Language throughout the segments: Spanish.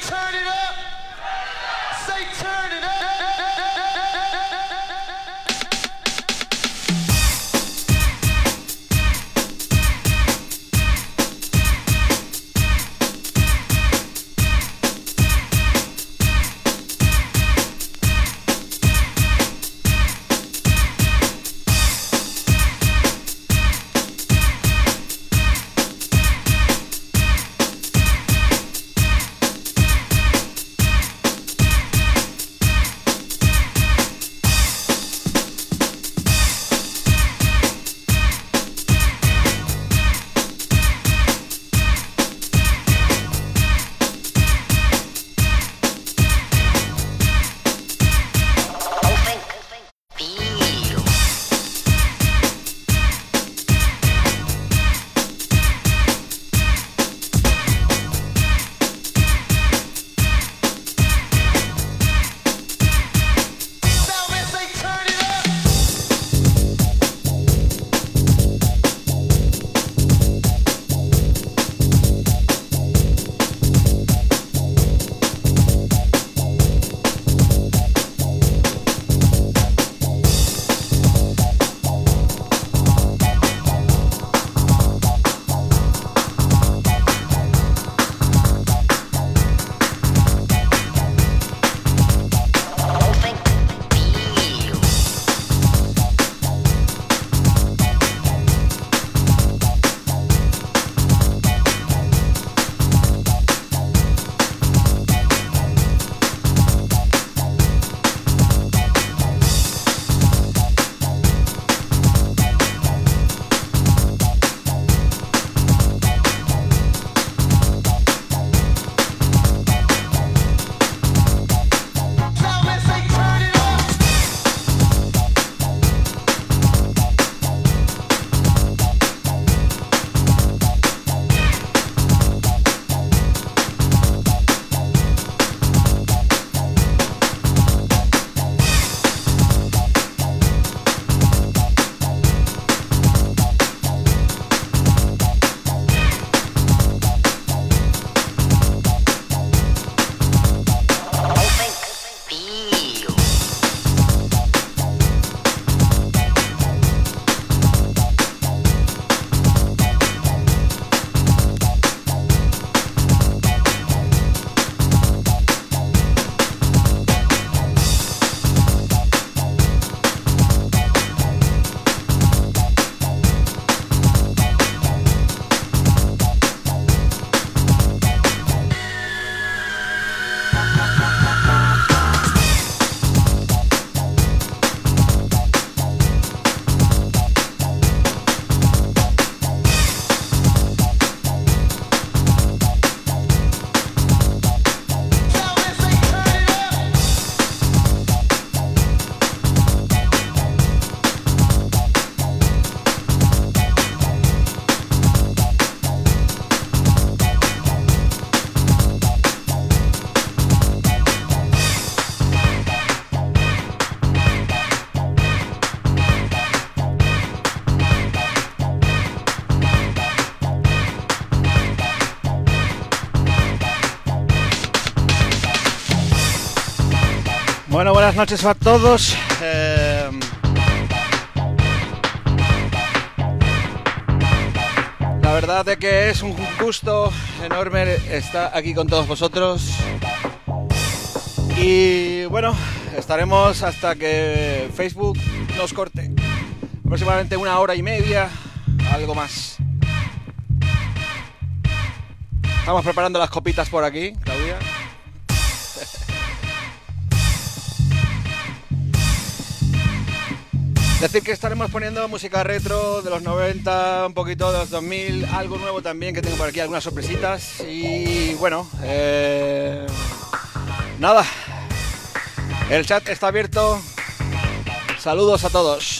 Bueno, buenas noches a todos. Eh, la verdad es que es un gusto enorme estar aquí con todos vosotros. Y bueno, estaremos hasta que Facebook nos corte. Aproximadamente una hora y media, algo más. Estamos preparando las copitas por aquí, Decir que estaremos poniendo música retro de los 90, un poquito de los 2000, algo nuevo también que tengo por aquí, algunas sorpresitas. Y bueno, eh, nada, el chat está abierto. Saludos a todos.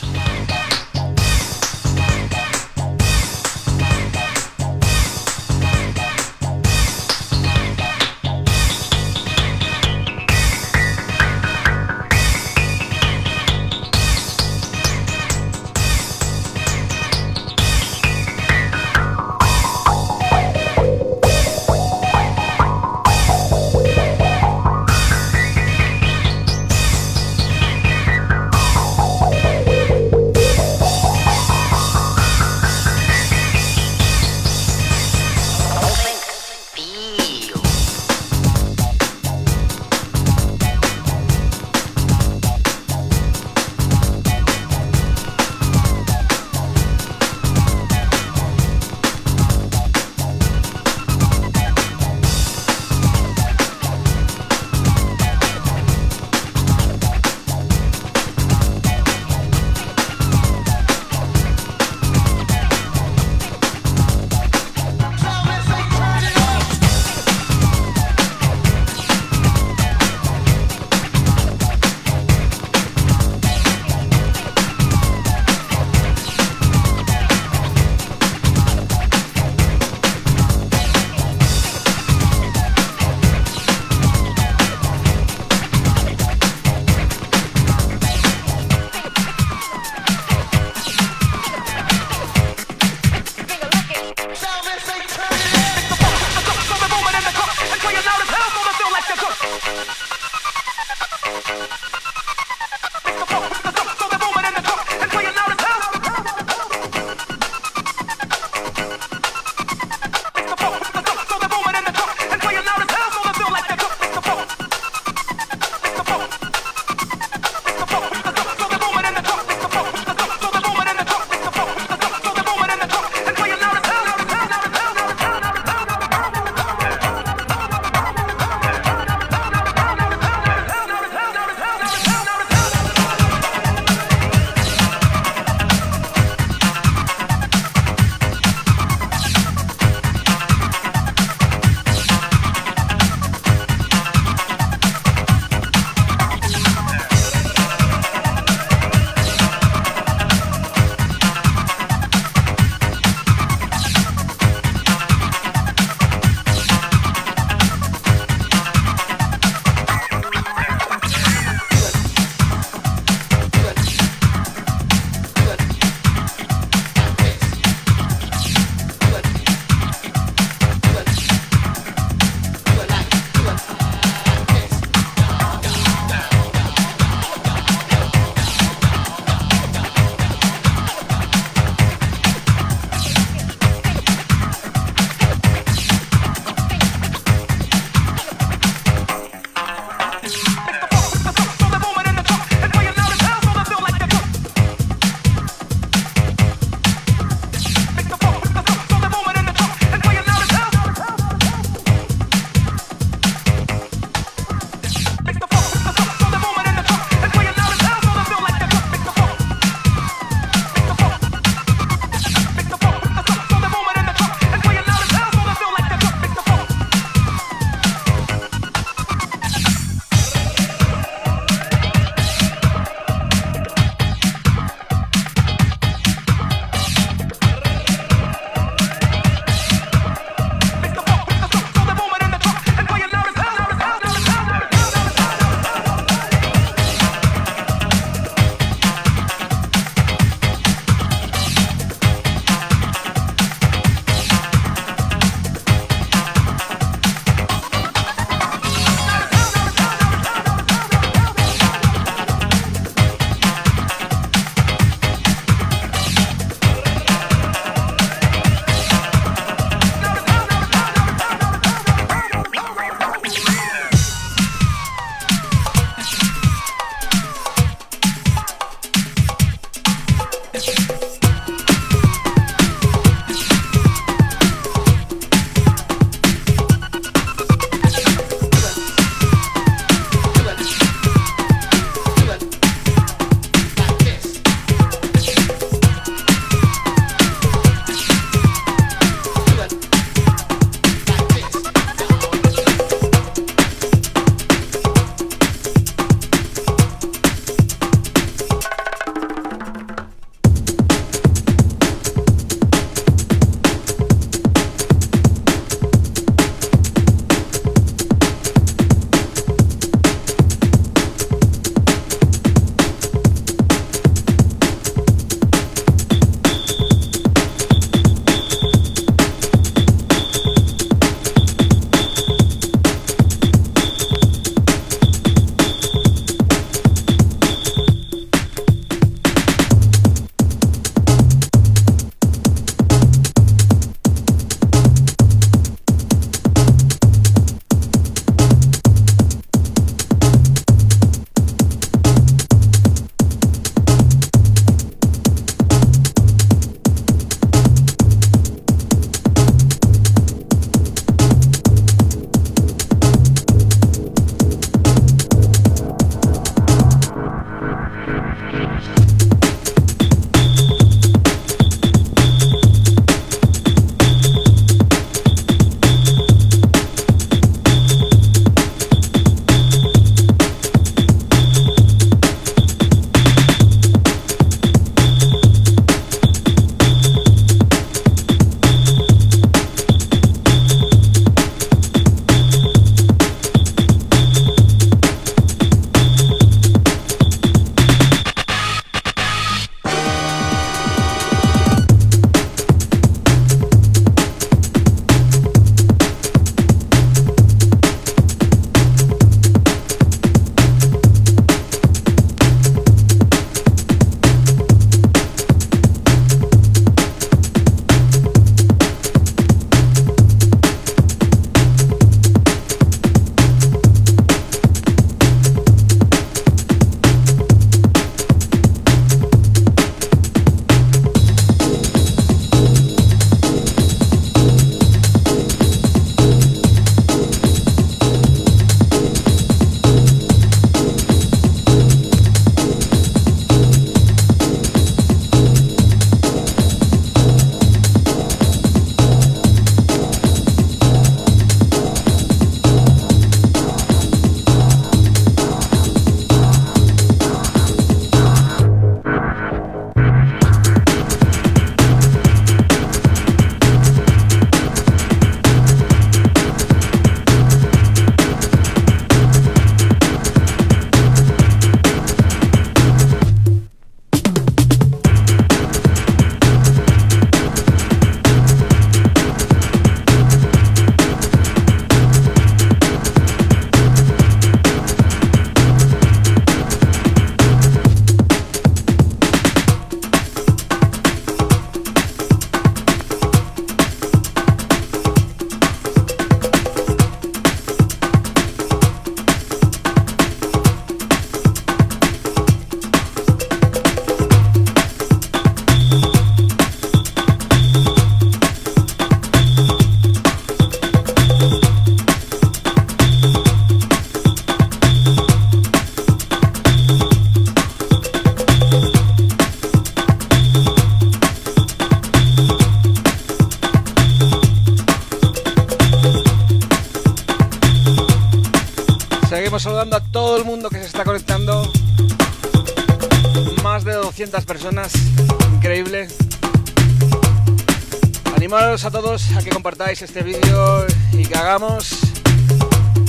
Este vídeo y que hagamos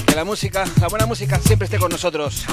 que la música, la buena música siempre esté con nosotros.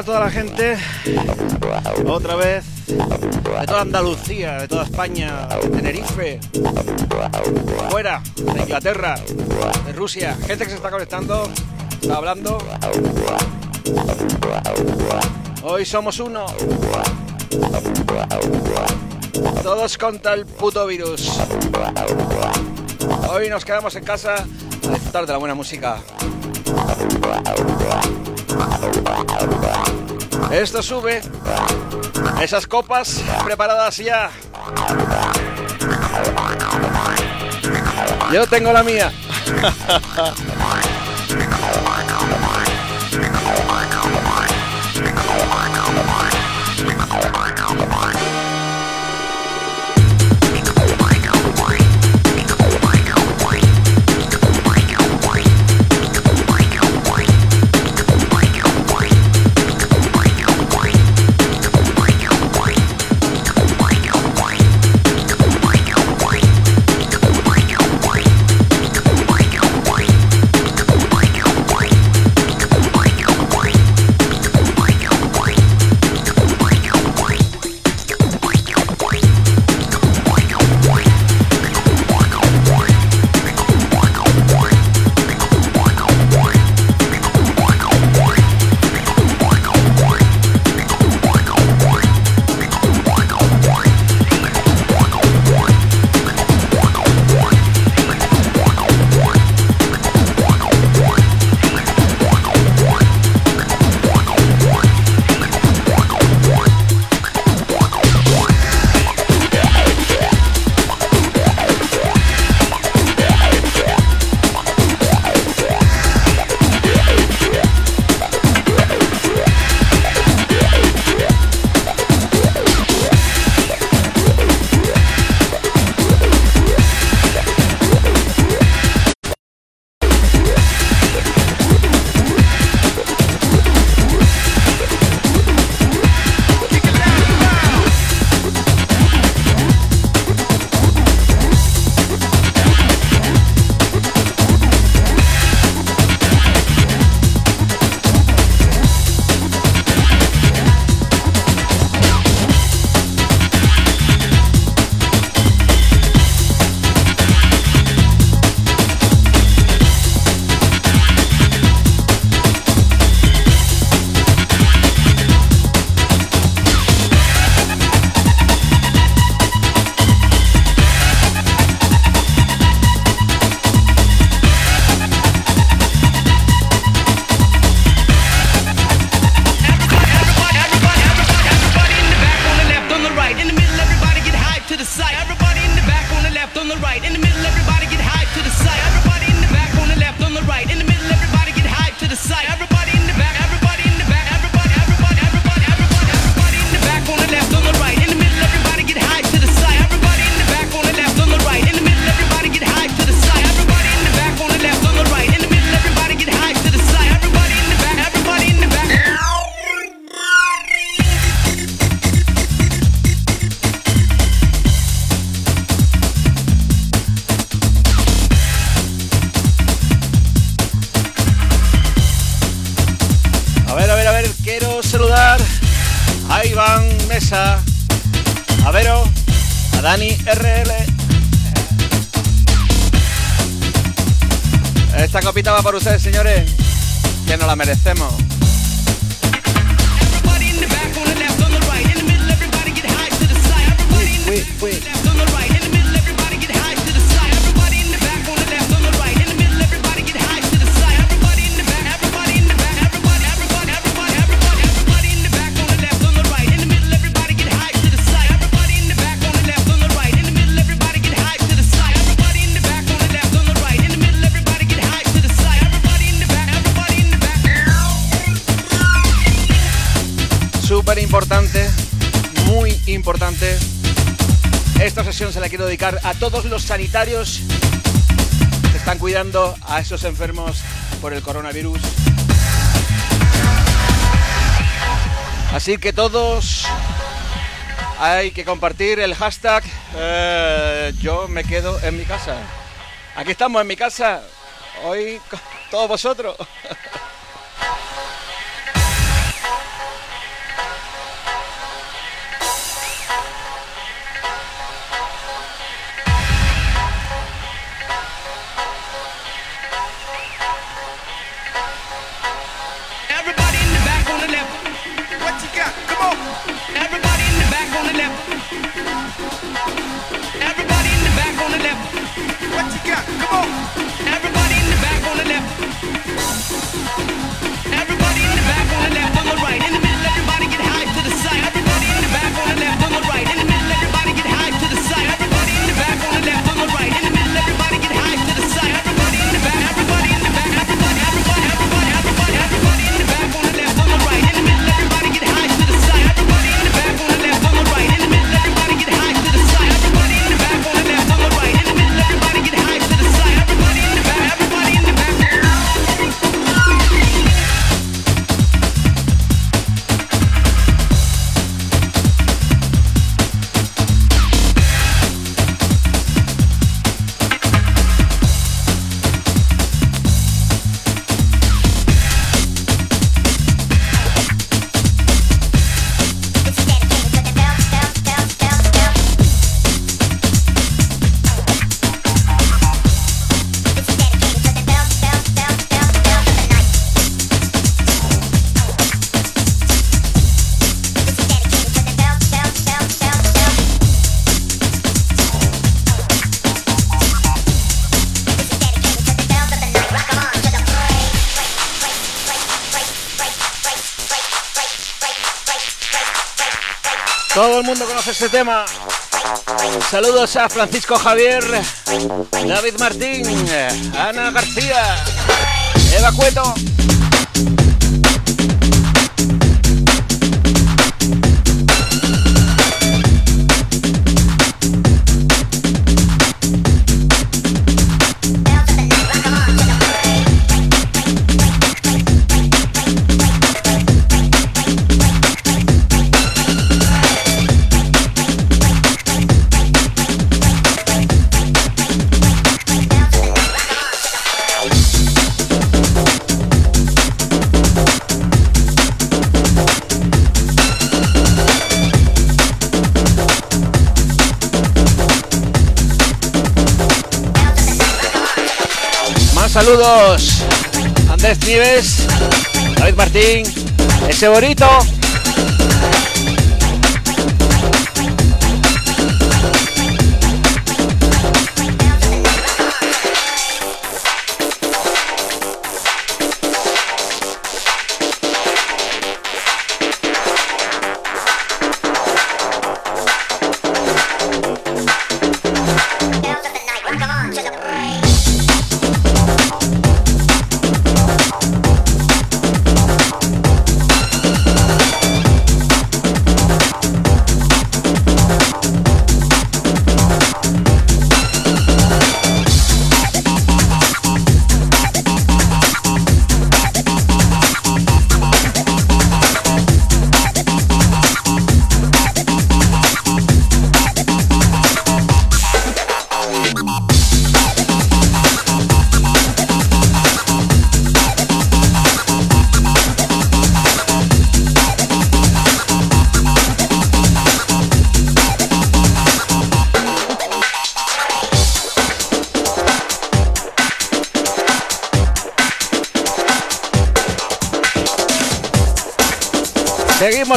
A toda la gente, otra vez, de toda Andalucía, de toda España, de Tenerife, fuera, de Inglaterra, de Rusia, gente que se está conectando, está hablando. Hoy somos uno. Todos contra el puto virus. Hoy nos quedamos en casa a disfrutar de la buena música. Esto sube. Esas copas preparadas ya. Yo tengo la mía. para señores, que nos la merecemos. Se la quiero dedicar a todos los sanitarios que están cuidando a esos enfermos por el coronavirus. Así que todos hay que compartir el hashtag eh, yo me quedo en mi casa. Aquí estamos en mi casa, hoy todos vosotros. Este tema. Saludos a Francisco Javier, David Martín, Ana García, Eva Cueto. Saludos. Andrés Nieves, David Martín, ese bonito.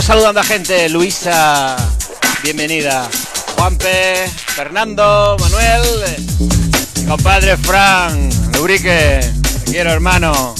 Saludando a gente. Luisa, bienvenida. Juanpe, Fernando, Manuel, mi compadre Fran, Lubrique, te quiero hermano.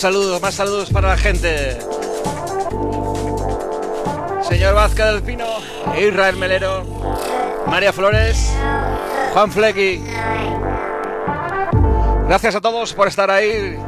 Saludos, más saludos para la gente. Señor Vázquez del Pino, Israel Melero, María Flores, Juan Flecky. Gracias a todos por estar ahí.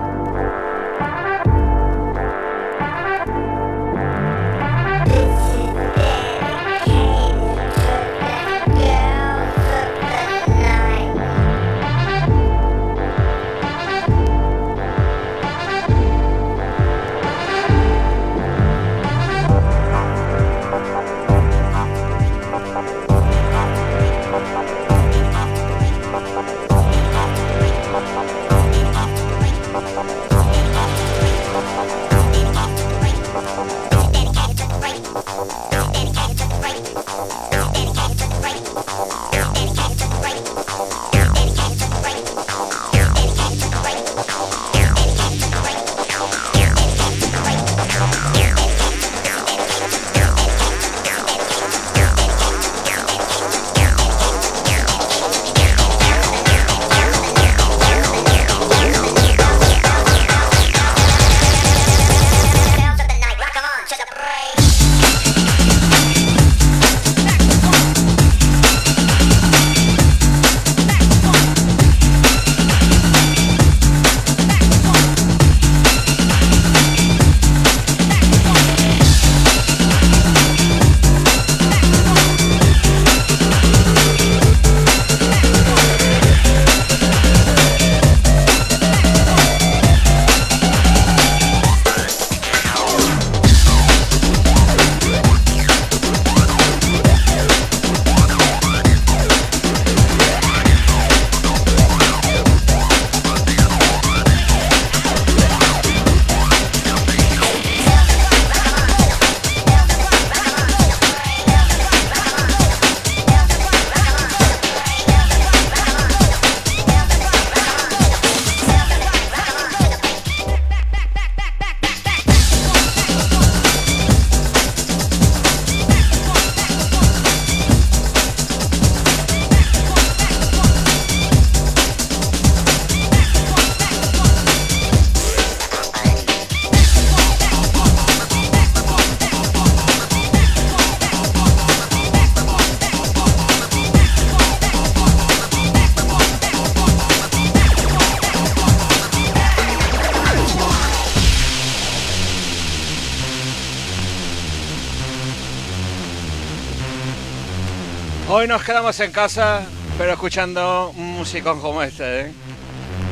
Hoy nos quedamos en casa, pero escuchando un musicón como este, ¿eh?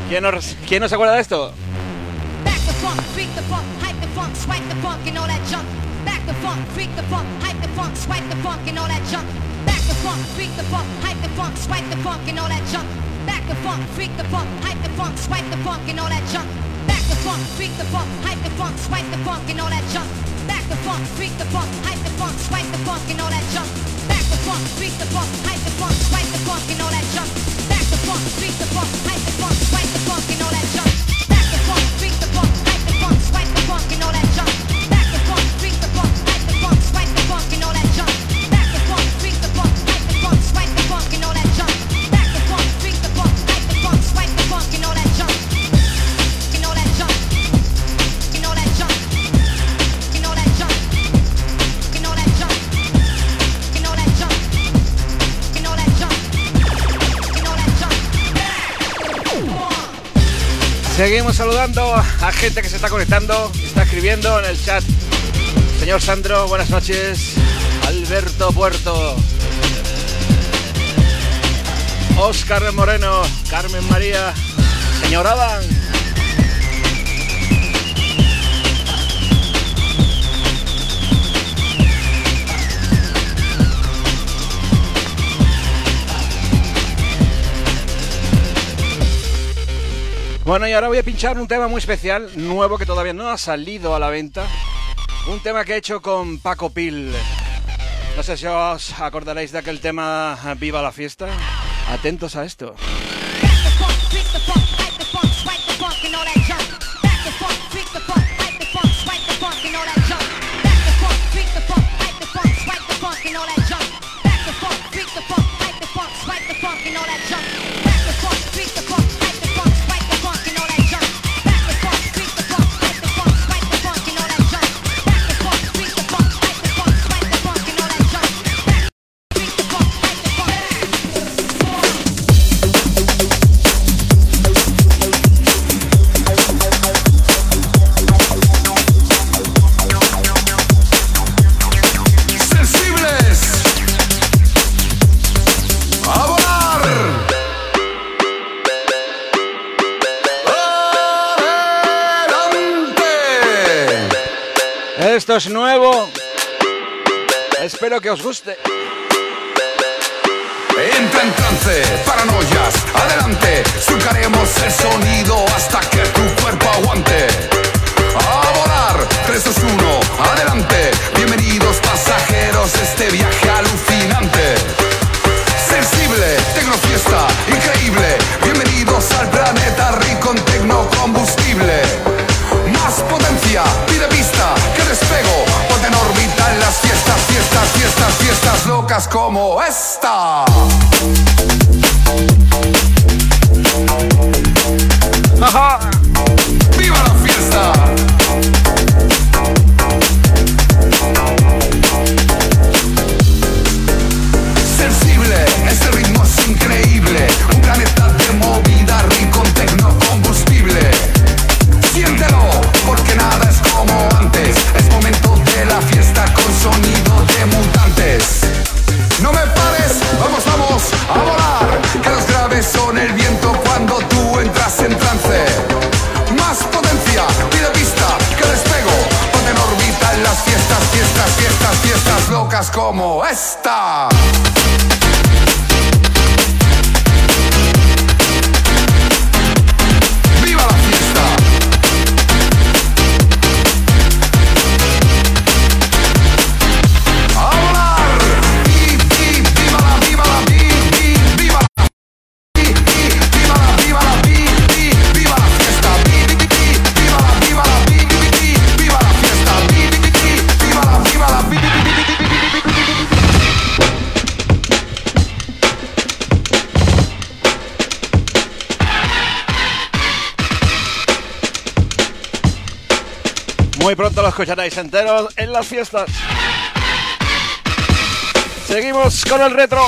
¿Quién, no, ¿Quién acuerda de esto? The freak the funk, hype the funk, swipe the all that junk. Back the freak the hype the swipe the all that. the funk, beat the funk, hype the funk, swipe the funk, and all that junk. Back the funk, beat the funk, hype the Seguimos saludando a gente que se está conectando, está escribiendo en el chat. Señor Sandro, buenas noches. Alberto Puerto. Oscar Moreno, Carmen María, señor Adam. Bueno, y ahora voy a pinchar un tema muy especial, nuevo que todavía no ha salido a la venta. Un tema que he hecho con Paco Pil. No sé si os acordaréis de aquel tema Viva la fiesta. Atentos a esto. Es nuevo. Espero que os guste. Entra en trance, paranoias, adelante. Surcaremos el sonido hasta que tu cuerpo aguante. A volar, 3, 2, 1, adelante. Bienvenidos pasajeros, este viaje alucinante. Sensible, tecnofiesta, increíble. Bienvenidos al planeta rico en tecnocombustible. Fiestas, fiestas locas como esta. Ajá. ¡Viva la fiesta! Como esta. Escucharéis enteros en las fiestas. Seguimos con el retro.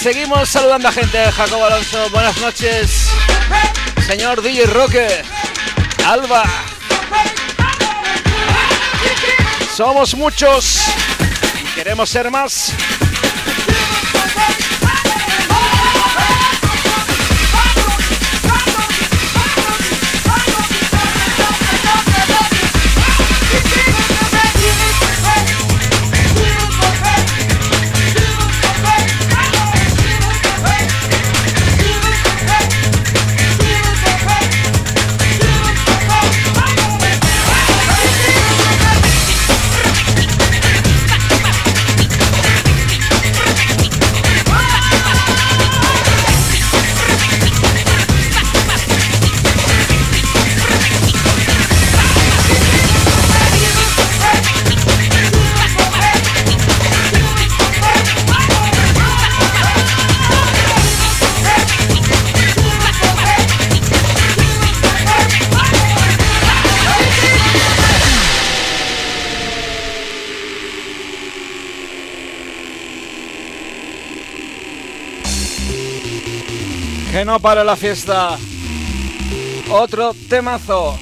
Seguimos saludando a gente. Jacobo Alonso, buenas noches. Señor DJ Roque, Alba. Somos muchos. Queremos ser más. No para la fiesta. Otro temazo.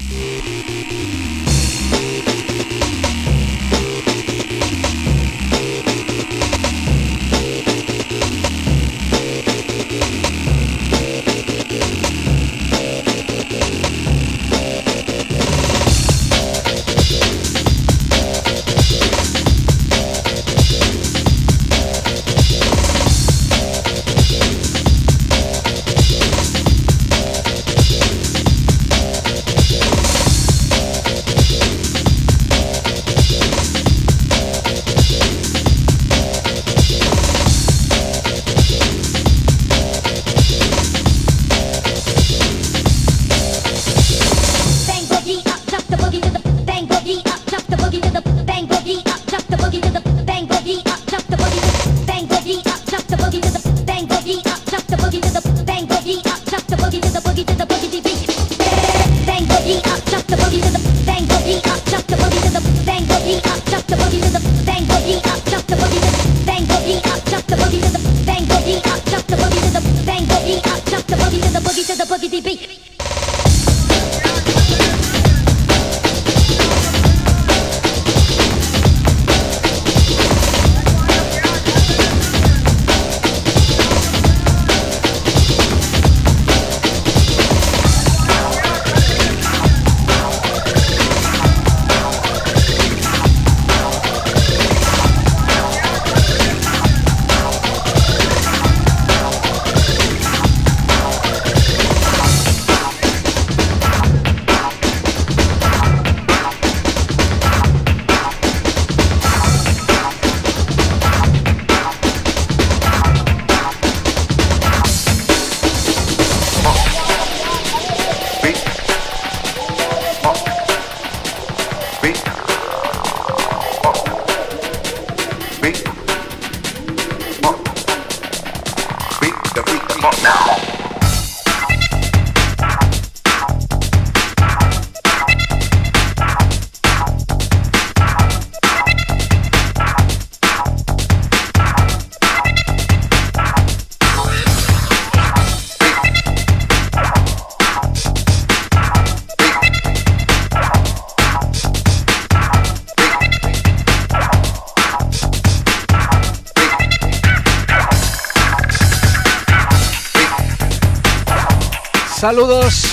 Saludos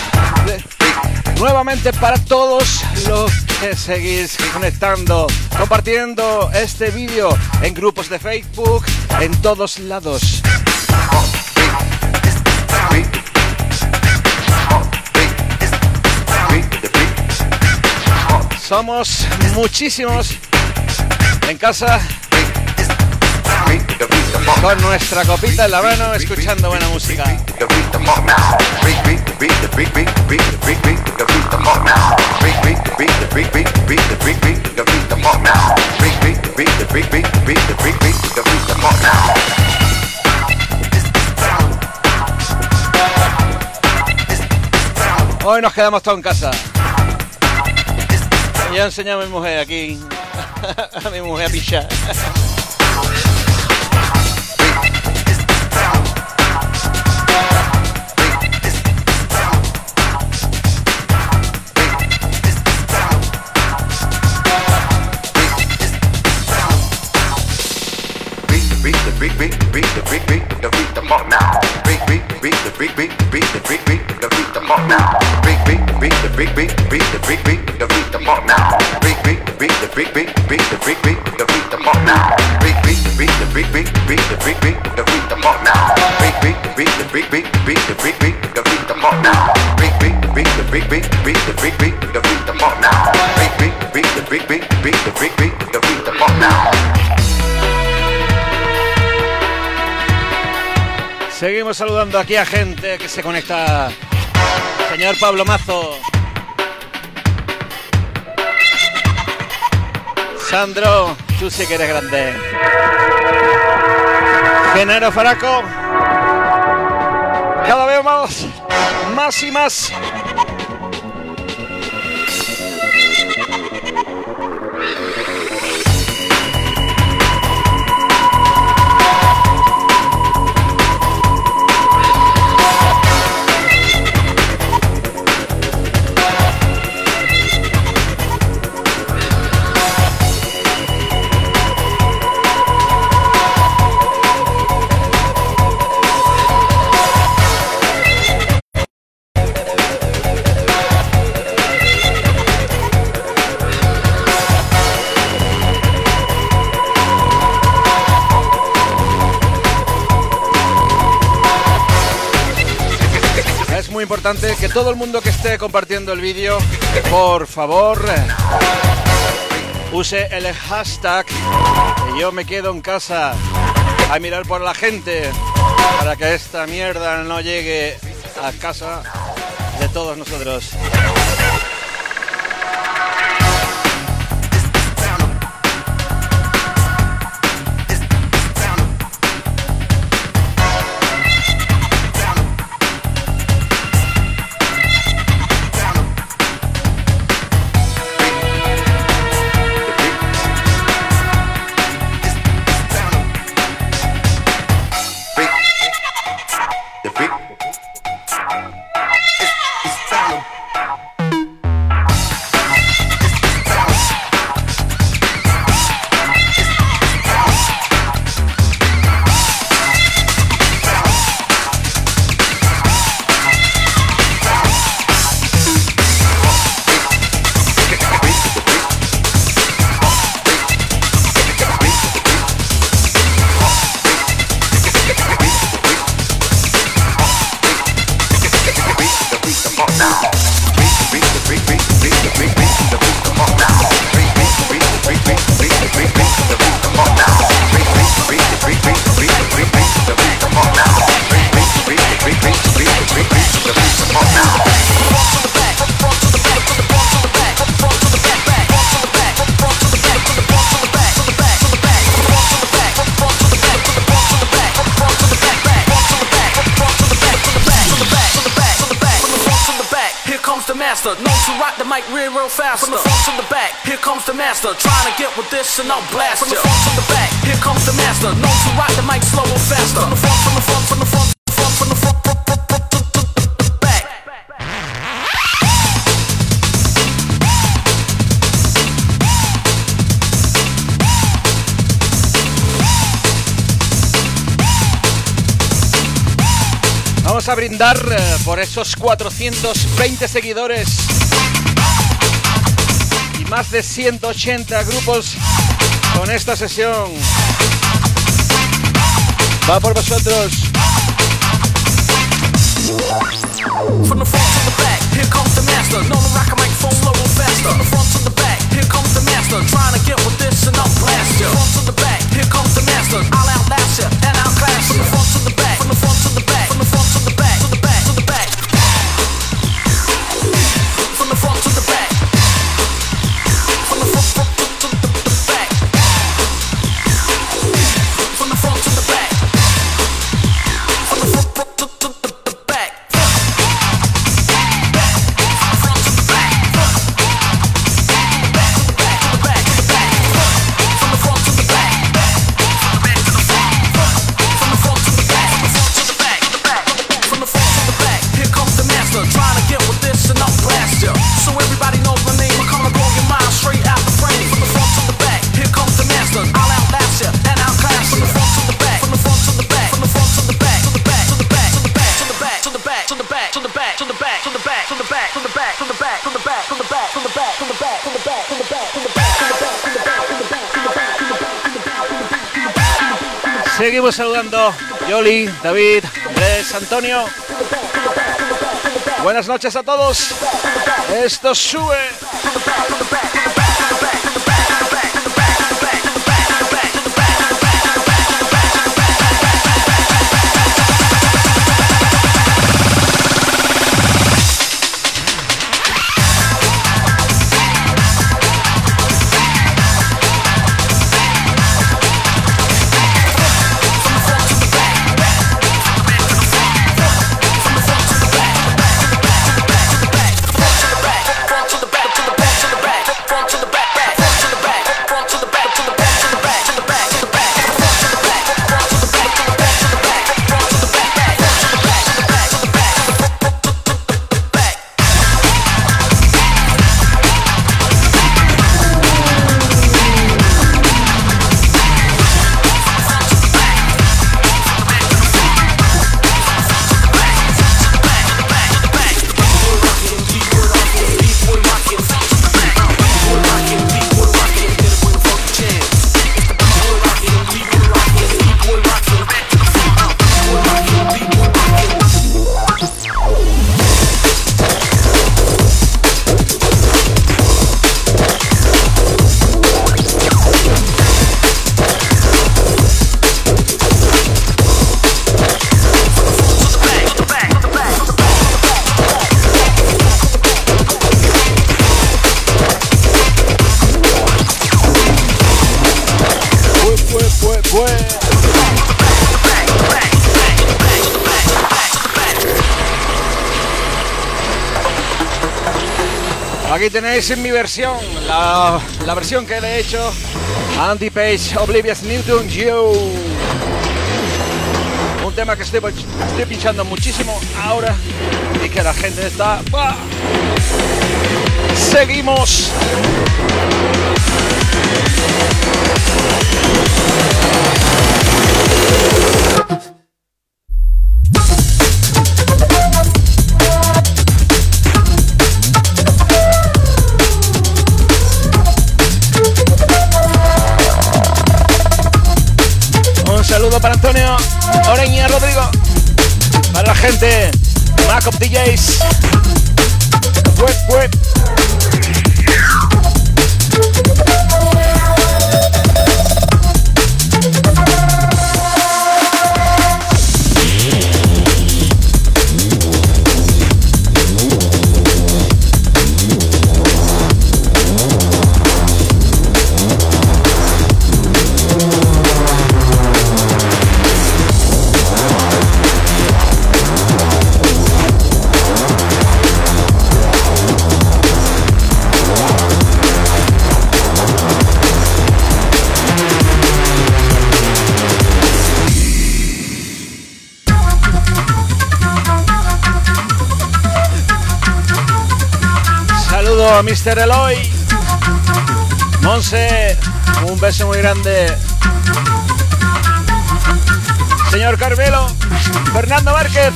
nuevamente para todos los que seguís conectando, compartiendo este vídeo en grupos de Facebook, en todos lados. Somos muchísimos en casa con nuestra copita en la mano escuchando buena música. Hoy nos quedamos todos en casa. Ya enseñé a mi mujer aquí. a mi mujer a pichar. Aquí a gente que se conecta. Señor Pablo Mazo. Sandro, tú sí que eres grande. Genaro Faraco. Cada vez más, más y más. Todo el mundo que esté compartiendo el vídeo, por favor, use el hashtag yo me quedo en casa a mirar por la gente para que esta mierda no llegue a casa de todos nosotros. A brindar eh, por esos 420 seguidores y más de 180 grupos con esta sesión. Va por vosotros. From the front to the back, here comes the master. No, the rock microphone slow and faster. From the front to the back, here comes the master. Trying to get with this and I'll blast you. Front to the back, here comes the master. I'll outlast you and I'll clash you. From the front Seguimos saludando Yoli, David, Andrés, Antonio. Buenas noches a todos. Esto sube. Aquí tenéis mi versión, la, versión que le he hecho Andy Page, Oblivious Newton You. Un tema que estoy, estoy pinchando muchísimo ahora y que la gente está... Seguimos. Oreña Rodrigo. Para la gente, Mac of DJs. Web, web. Mr. Eloy. Monse, un beso muy grande. Señor Carmelo, Fernando Márquez.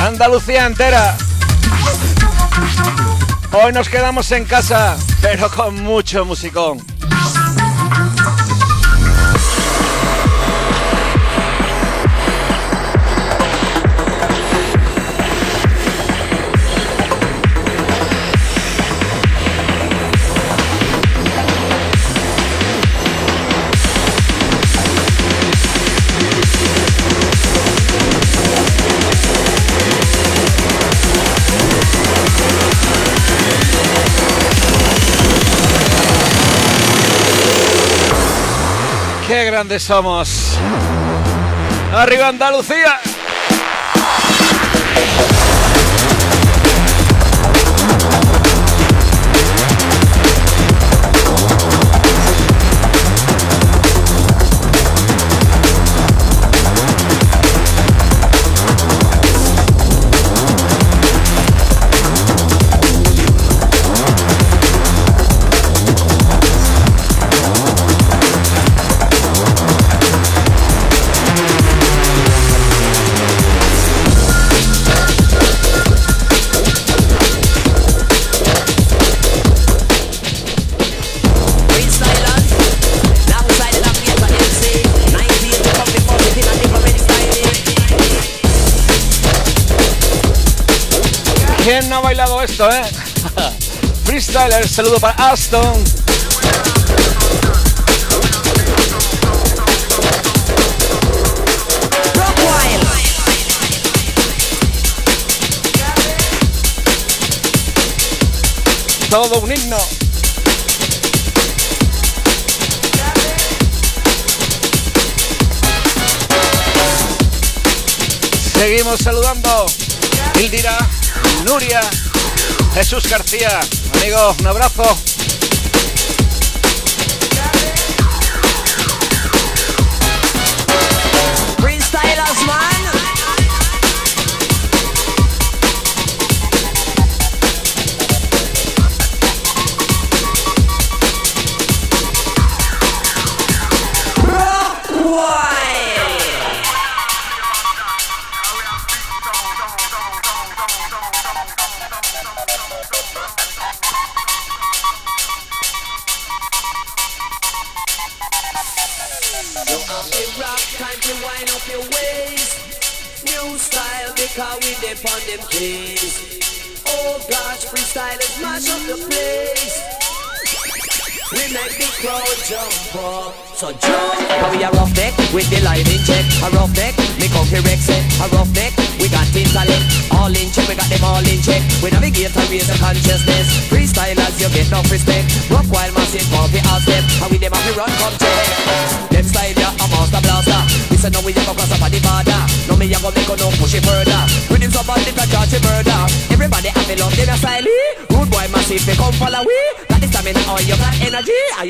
Andalucía entera. Hoy nos quedamos en casa, pero con mucho musicón. Qué grandes somos. Arriba Andalucía. Esto, eh? Freestyler, saludo para Aston. Todo un himno. Seguimos saludando. Hildira, Nuria, Jesús García. Amigo, un abrazo.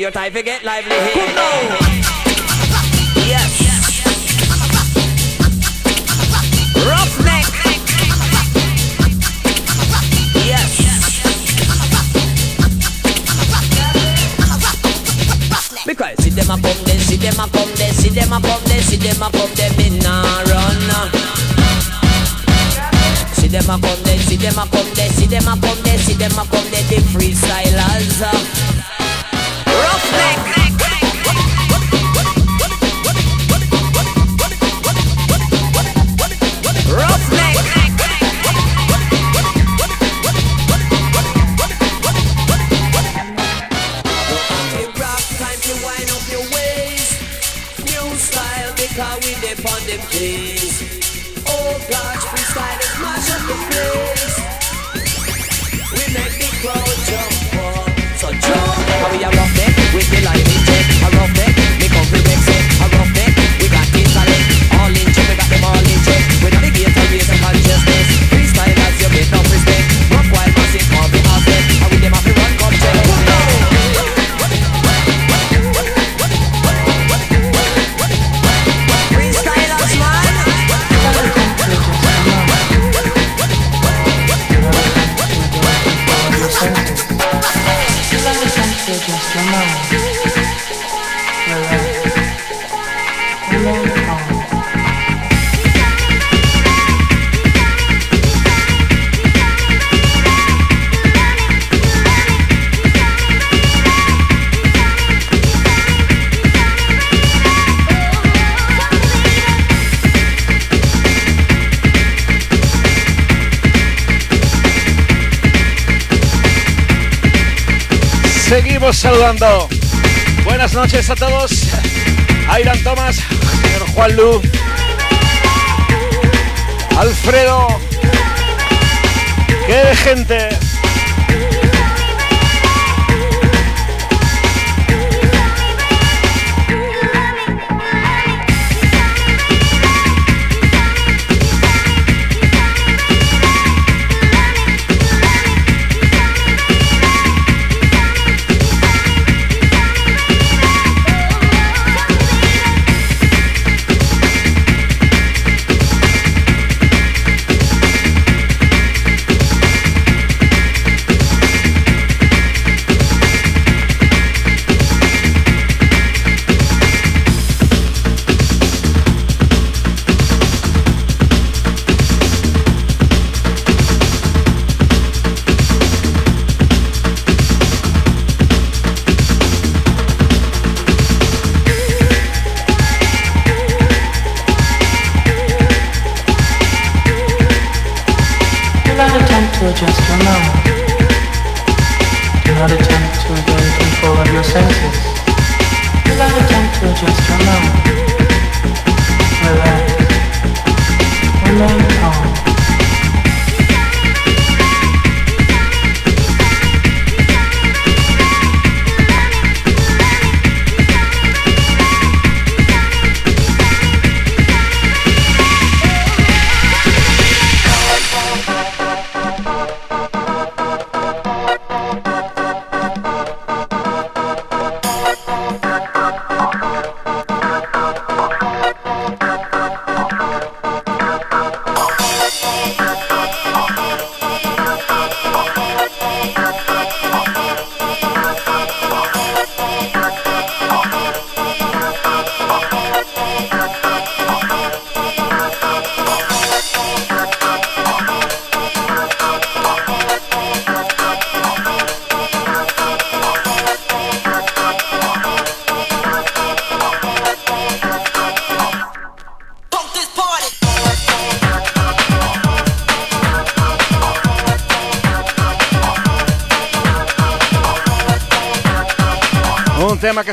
Your time to get lively here? Yes. Roughneck. Yes. Because see them a come then, see them a come then, see them a come then, see them a come then, me nah run. See them a come then, see them a come then, see them a come then, see them a come then, the freestylers black. Buenas noches a todos. Airan Tomás, señor Juan Lu, Alfredo. ¡Qué gente!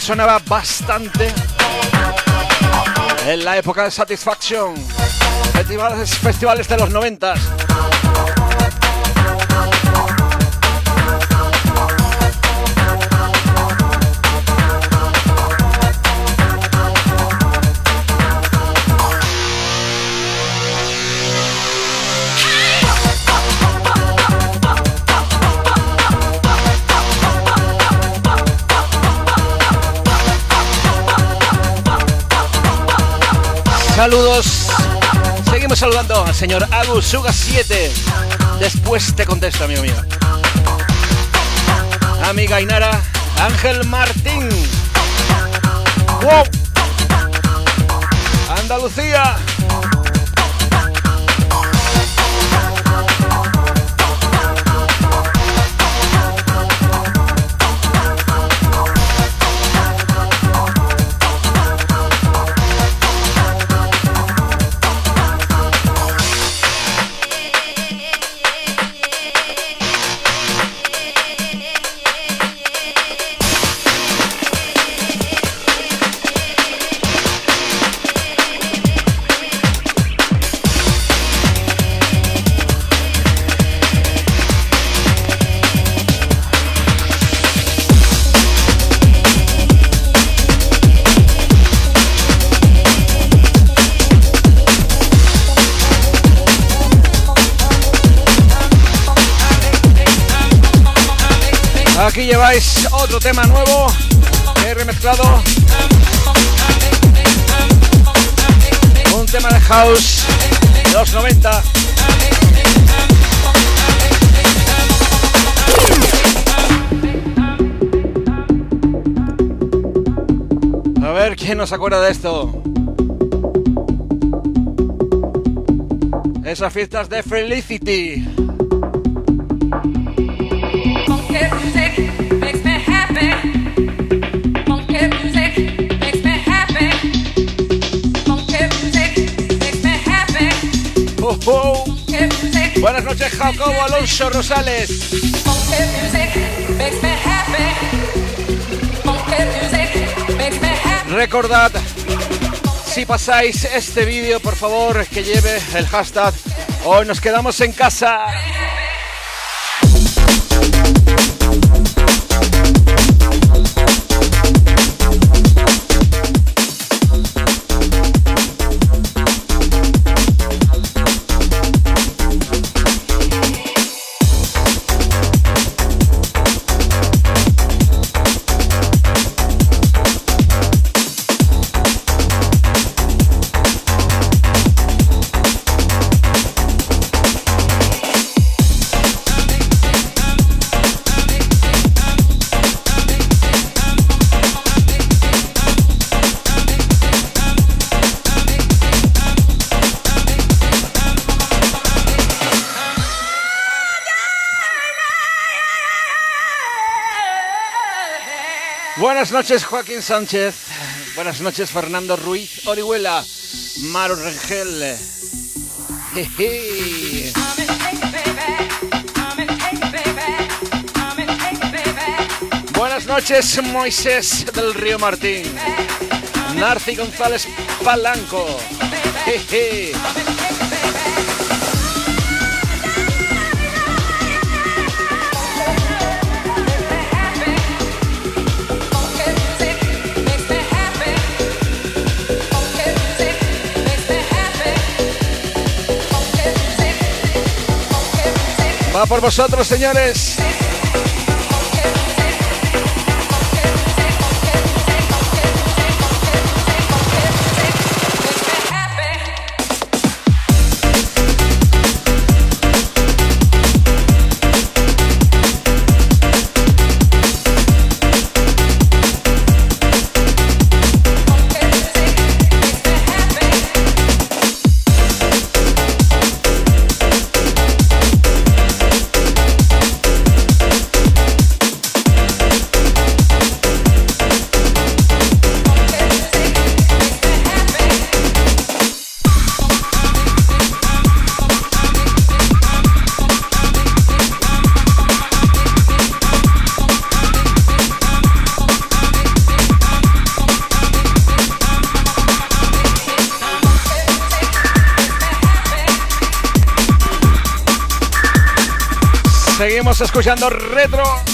Sonaba bastante en la época de Satisfaction, festivales, festivales de los noventas. Saludos. Seguimos saludando al señor Agus Suga 7. Después te contesto, amigo mío. Amiga Inara, Ángel Martín. ¡Wow! Andalucía. Aquí lleváis otro tema nuevo he remezclado. Un tema de house de los 90. A ver quién nos acuerda de esto. Esas fiestas de Felicity. Buenas noches, Jacobo Alonso Rosales. Recordad, si pasáis este vídeo, por favor, que lleve el hashtag Hoy nos quedamos en casa. Buenas noches, Joaquín Sánchez. Buenas noches, Fernando Ruiz Orihuela. Maru Rengel. Jeje. Buenas noches, Moisés del Río Martín. Narci González Palanco. Va por vosotros, señores. Escuchando retro.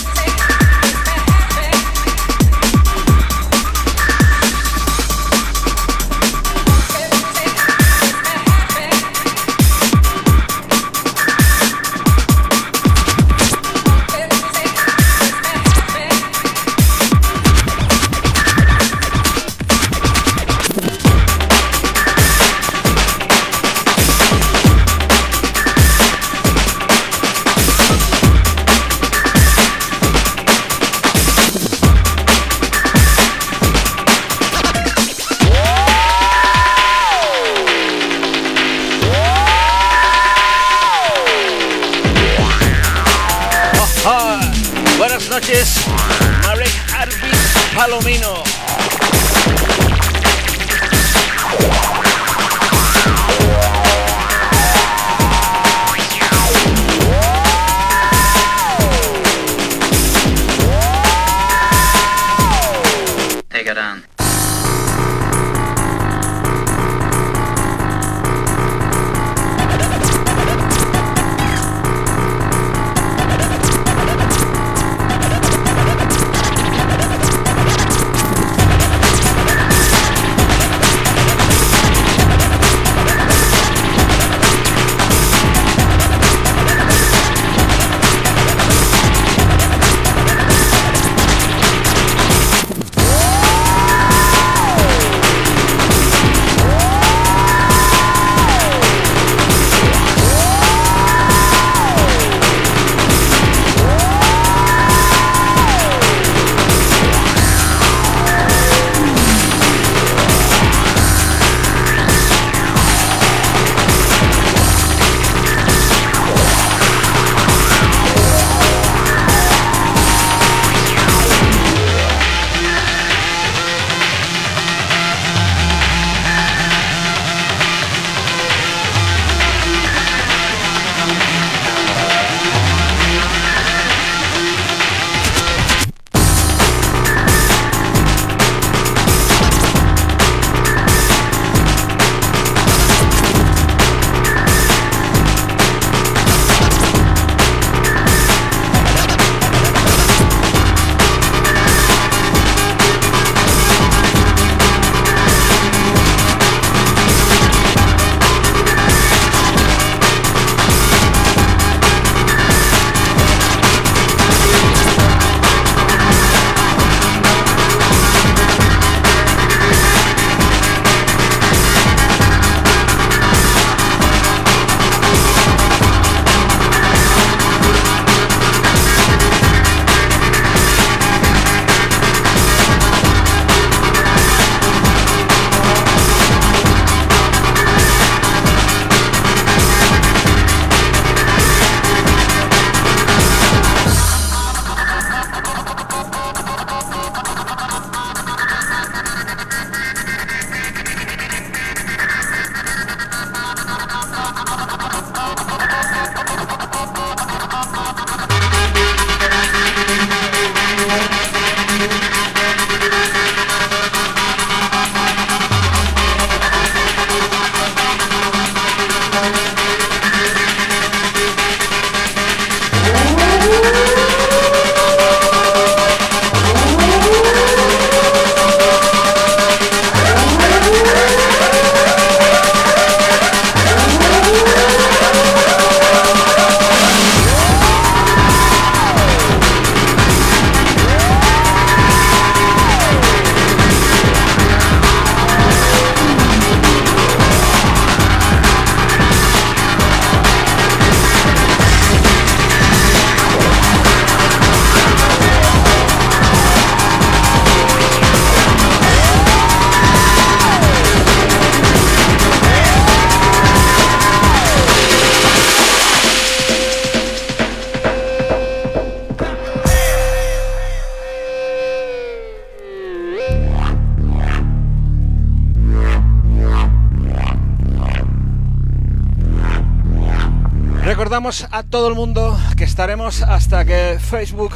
A todo el mundo que estaremos hasta que Facebook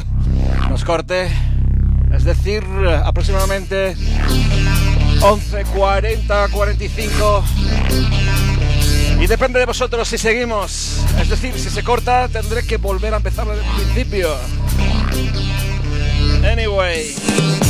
nos corte, es decir, aproximadamente 11.40, 45. Y depende de vosotros si seguimos. Es decir, si se corta, tendré que volver a empezar desde el principio. Anyway.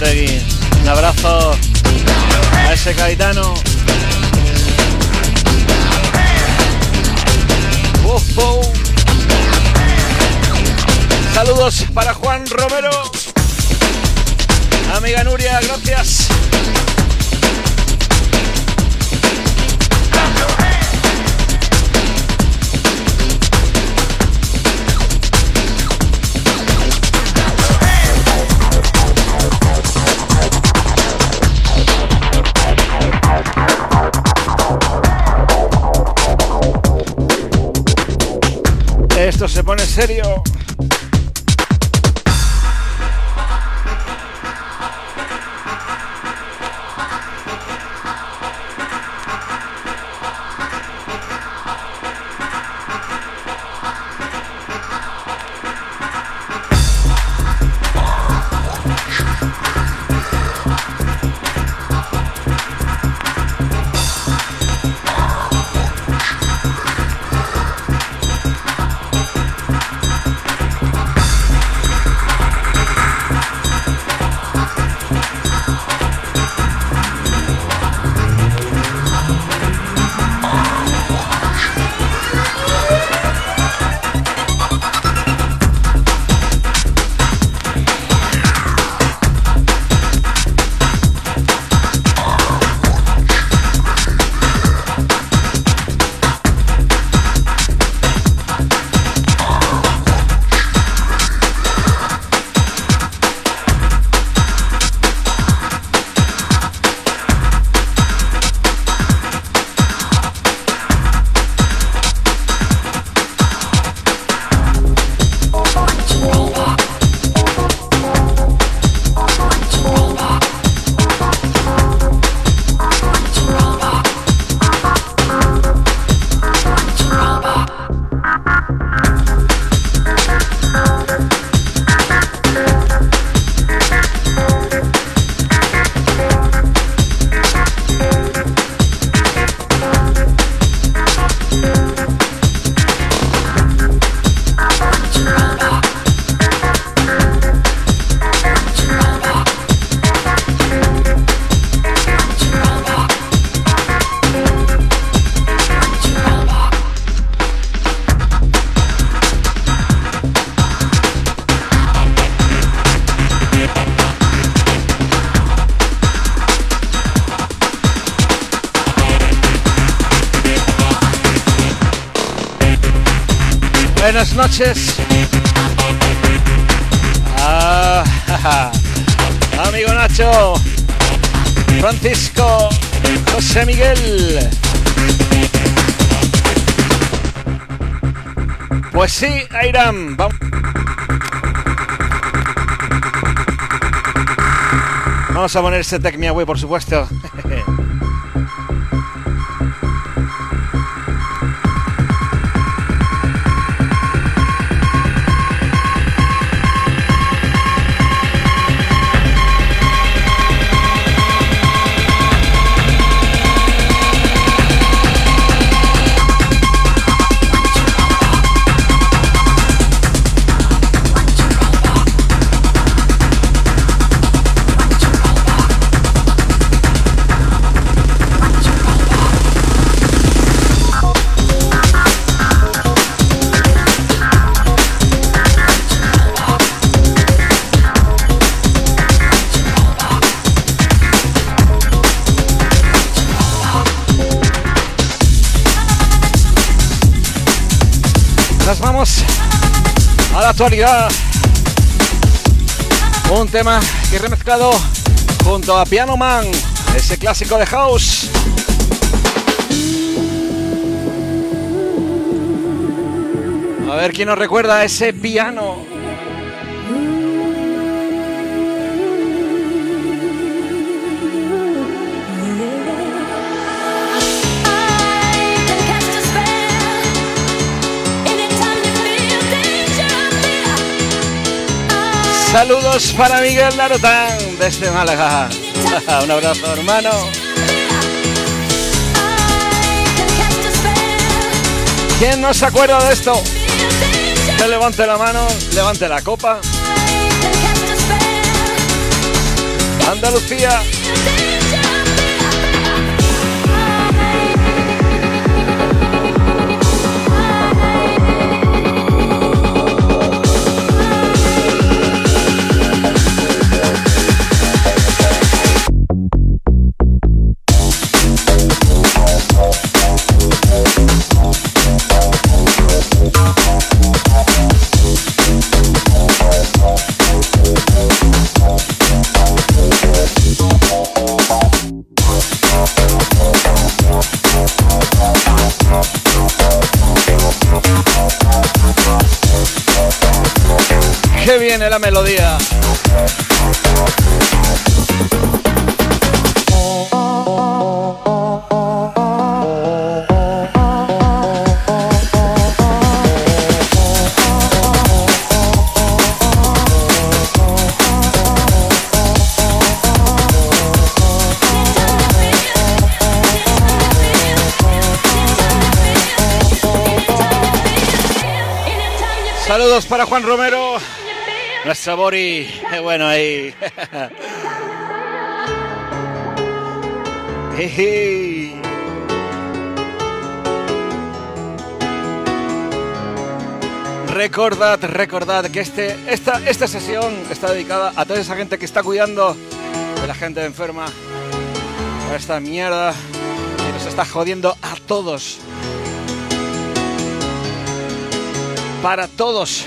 Un abrazo a ese caetano. Noches. Ah, amigo Nacho. Francisco. José Miguel. Pues sí, Airam. Vamos. Vamos a poner ese Away, por supuesto. Un tema que remezclado junto a Piano Man, ese clásico de house. A ver quién nos recuerda ese piano. Saludos para Miguel Narotán desde Málaga. Un abrazo, hermano. ¿Quién no se acuerda de esto? Que levante la mano, levante la copa. Andalucía. Viene la melodía. Saludos para Juan Romero. Nuestra Bori, qué bueno ahí. Recordad, recordad que este, esta, esta sesión está dedicada a toda esa gente que está cuidando de la gente enferma por esta mierda que nos está jodiendo a todos. Para todos.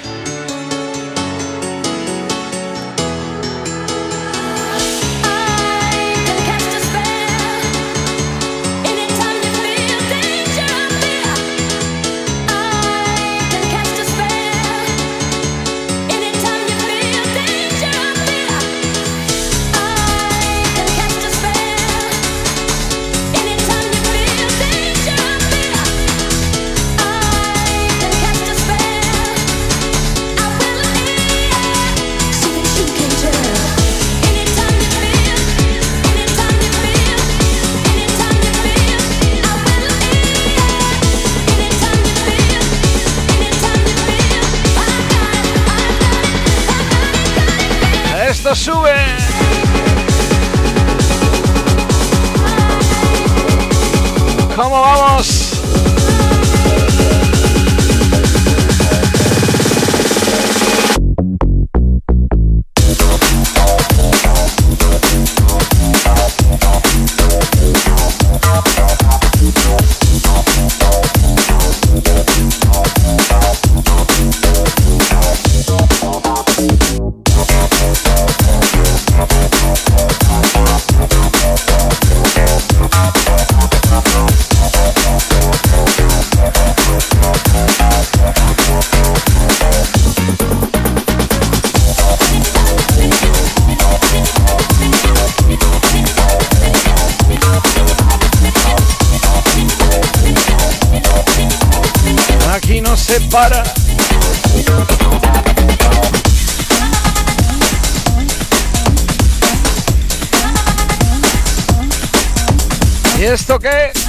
Esto qué?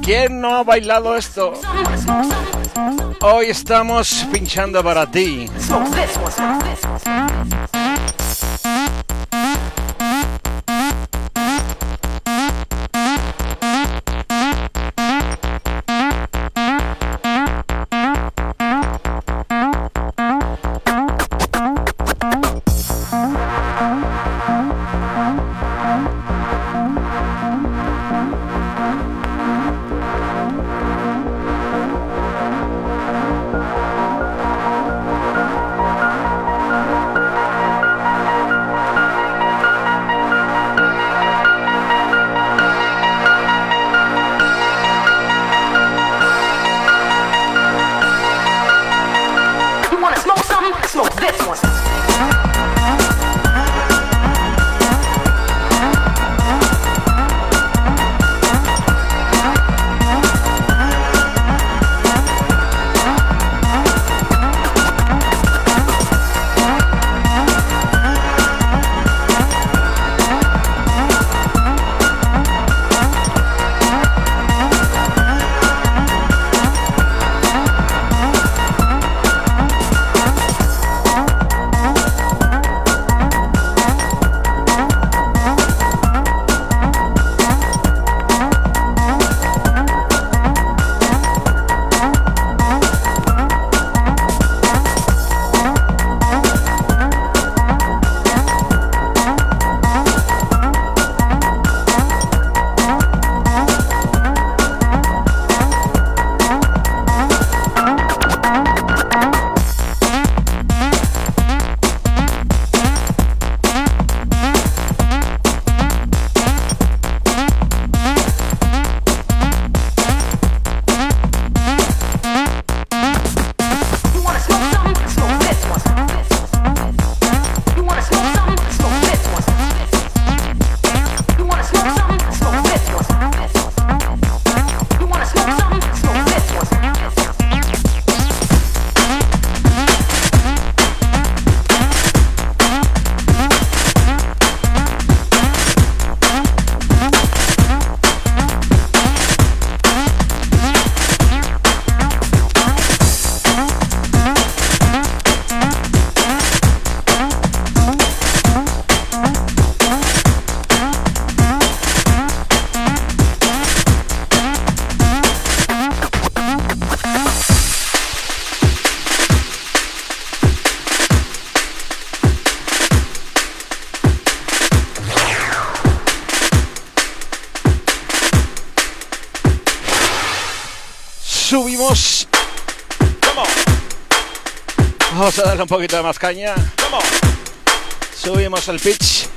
¿Quién no ha bailado esto? Hoy estamos pinchando para ti. Un poquito de más caña. Subimos el pitch.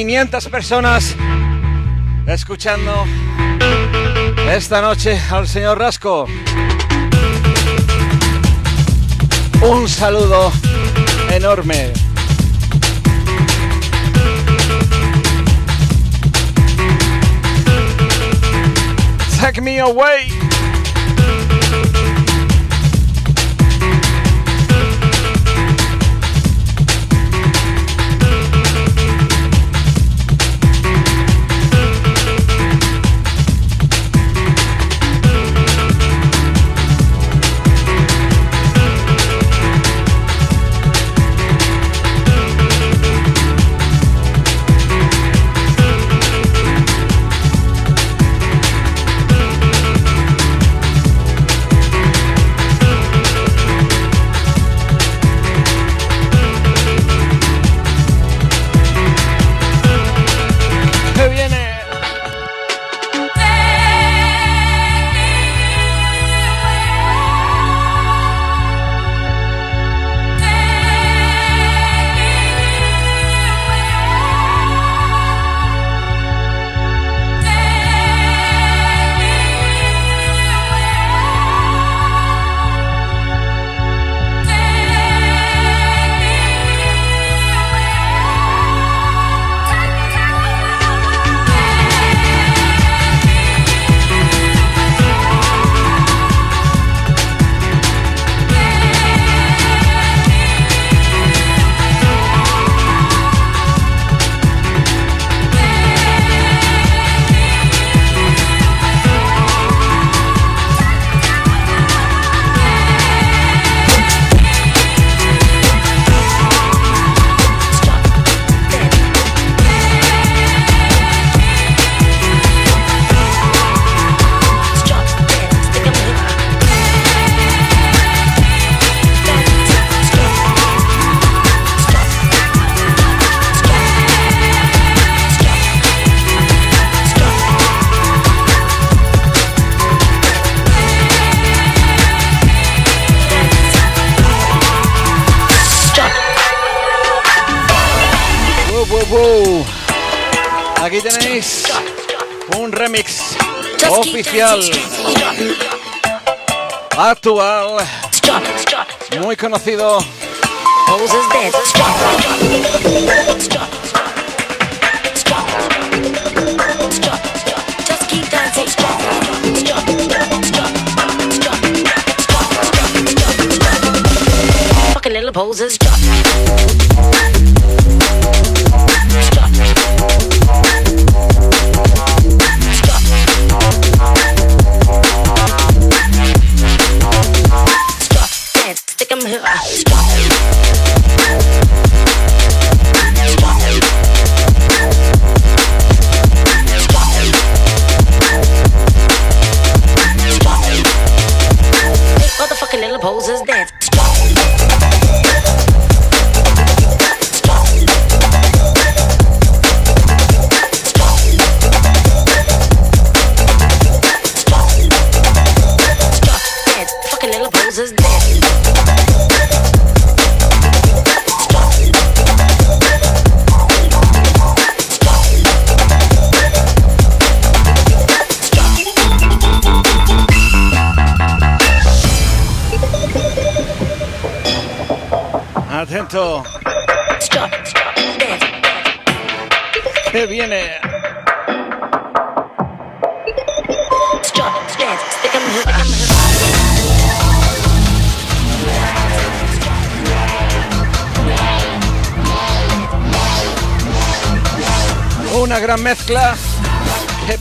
500 personas escuchando esta noche al señor Rasco. Un saludo enorme. Take me away.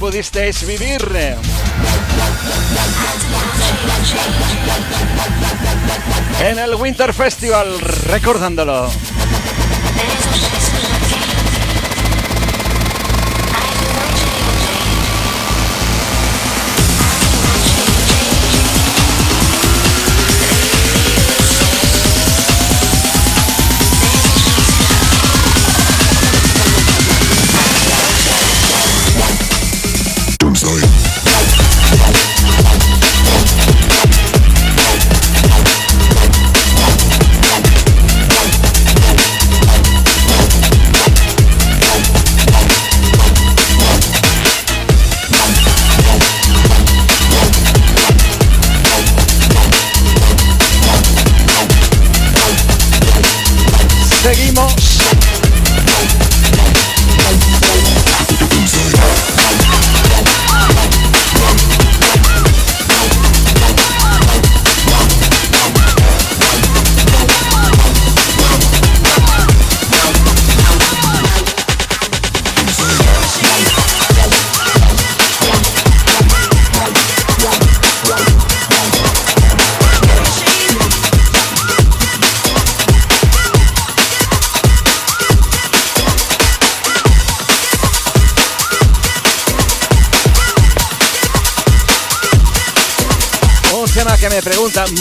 Pudisteis vivir. En el Winter Festival, recordándolo.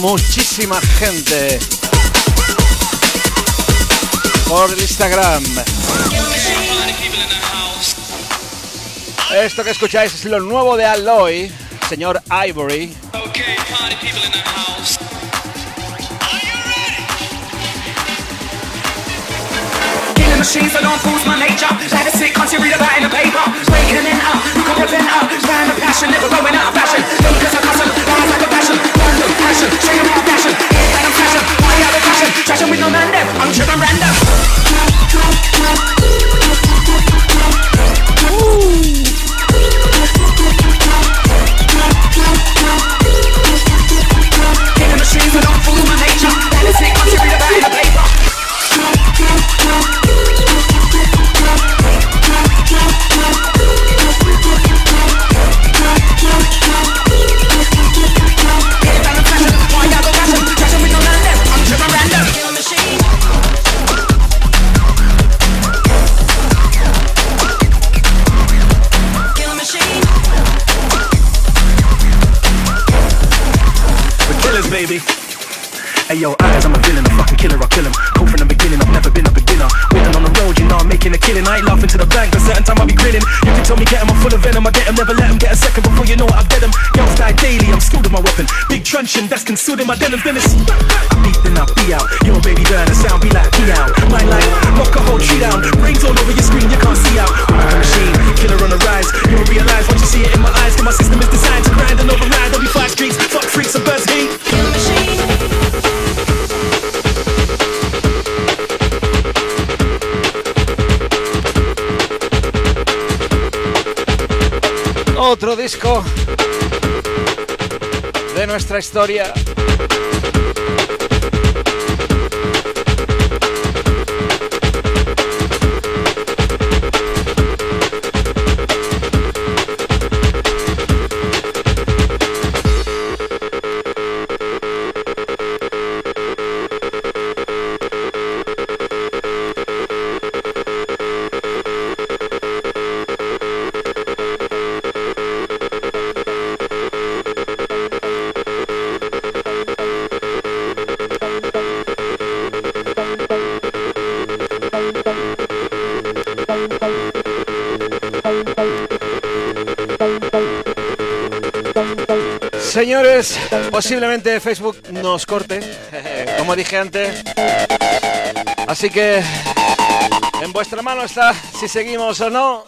Muchísima gente por Instagram. Esto que escucháis es lo nuevo de Aloy, señor Ivory. Machines that don't force my nature. Like a sick can't you read about in the paper. Breaking and uh, out, you can prevent uh, out Stand the passion, never going out of fashion. Look as a custom, rise like a passion. Random passion, straight around fashion. Ain't like I'm fashion, why have a passion? Trashing with no man them, I'm tripping random. Killing machines that don't fool my nature. Like a sick can't you read about in the paper Hey yo, eyes, I'm a villain, a fucking killer, I'll kill him. Cool from the beginning, I've never been a beginner. Winning on the road, you know I'm making a killing. I ain't laughing to the bank, but certain time I'll be grinning. You can tell me get him, I'm full of venom. I get him, never let him get a second before you know what I've get him. Girls die daily, I'm skilled with my weapon. Big truncheon, that's concealed in my den of. I beat, then I be out. Yo, baby, burn, the sound be like be out. My life, knock a whole tree down. Rings all over your screen, you can't see out. I'm a machine, killer on the rise. You'll realize once you see it in my eyes, that my system is designed to grind and override. Be five streets, fuck otro disco de nuestra historia. Señores, posiblemente Facebook nos corte, como dije antes. Así que en vuestra mano está si seguimos o no.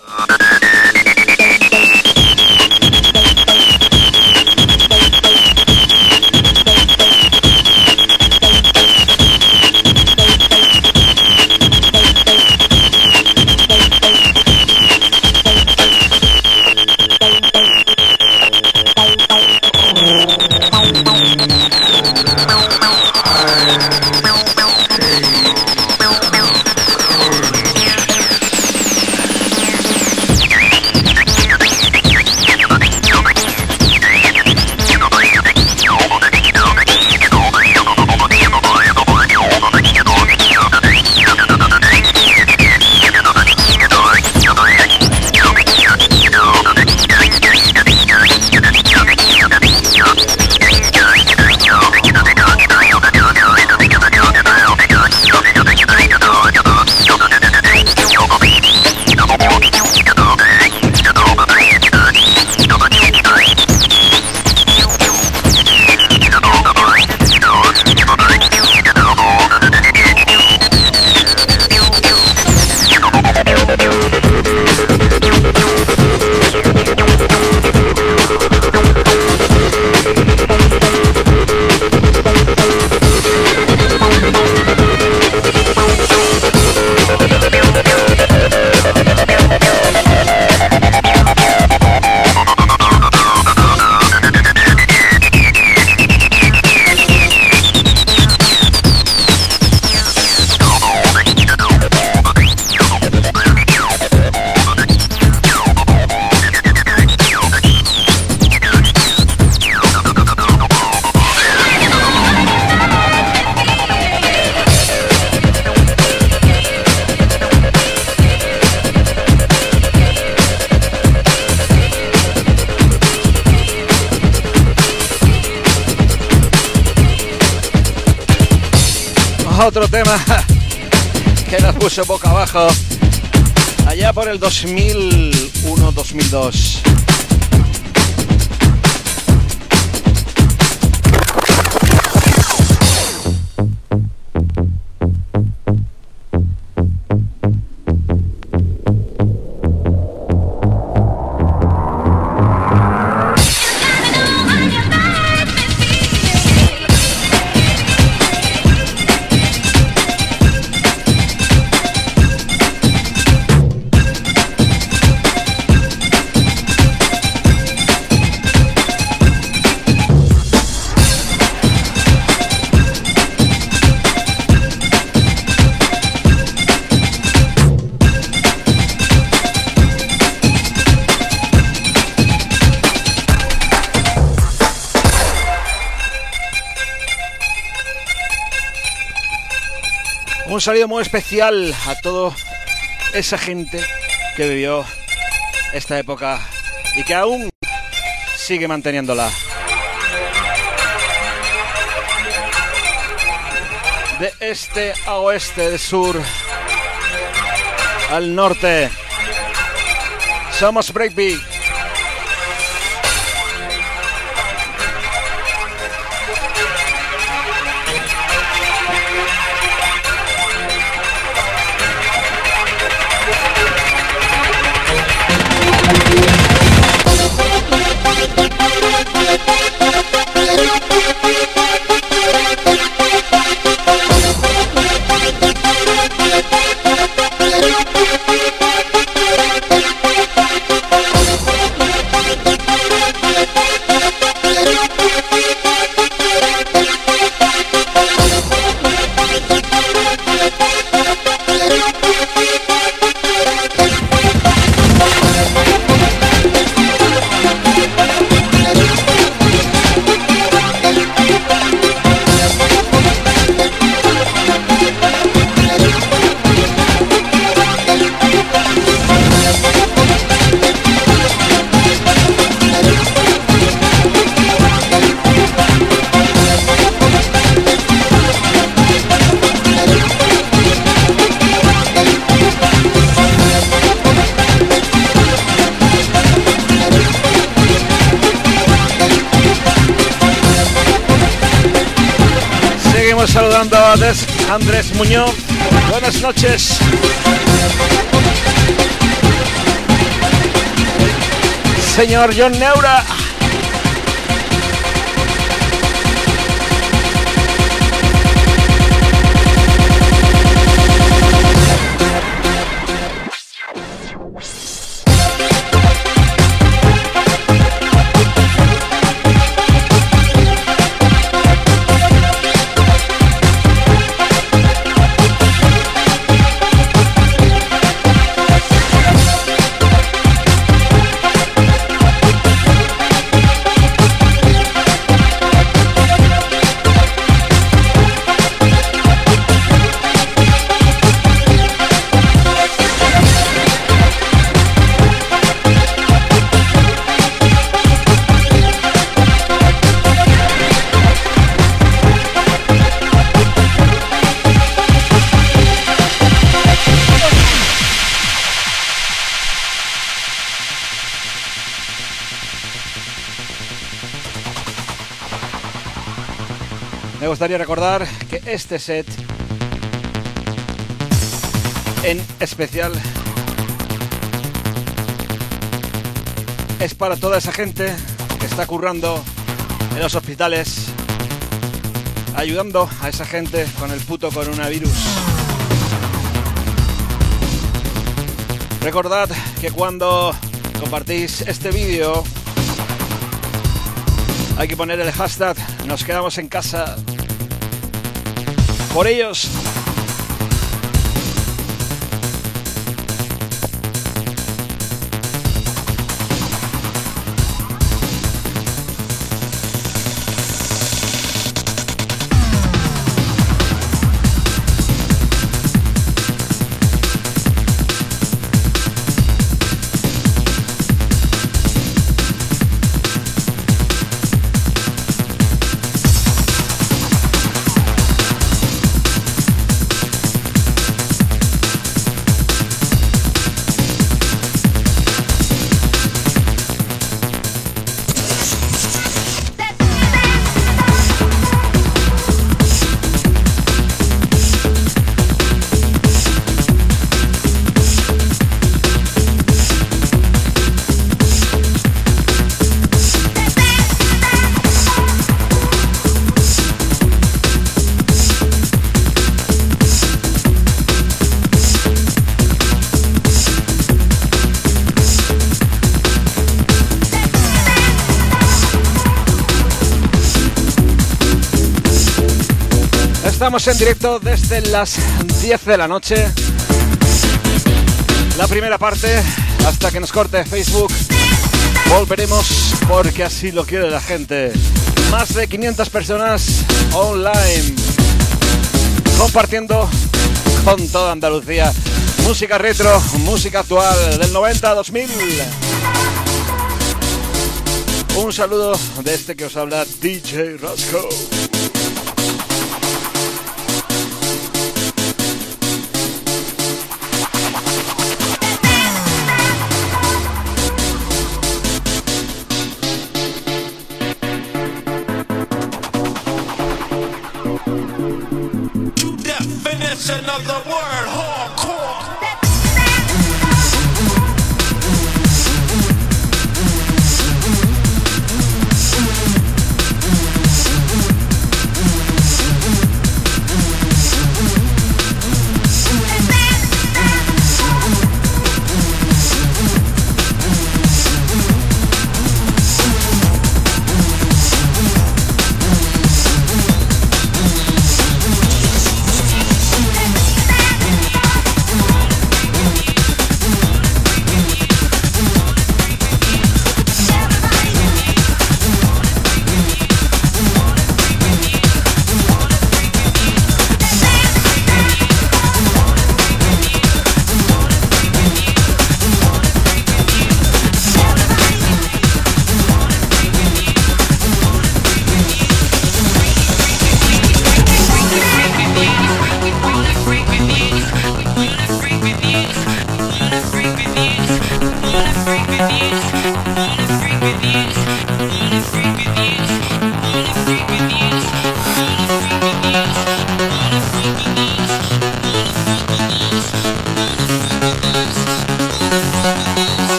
2001-2002. Un saludo muy especial a toda esa gente que vivió esta época y que aún sigue manteniéndola. De este a oeste, de sur al norte. Somos Breakbeat. Andrés Muñoz. Buenas noches. Señor John Neura. Gustaría recordar que este set en especial es para toda esa gente que está currando en los hospitales, ayudando a esa gente con el puto coronavirus. Recordad que cuando compartís este vídeo hay que poner el hashtag nos quedamos en casa por ellos. Estamos en directo desde las 10 de la noche. La primera parte, hasta que nos corte Facebook, volveremos porque así lo quiere la gente. Más de 500 personas online compartiendo con toda Andalucía música retro, música actual del 90 a 2000. Un saludo de este que os habla DJ Roscoe.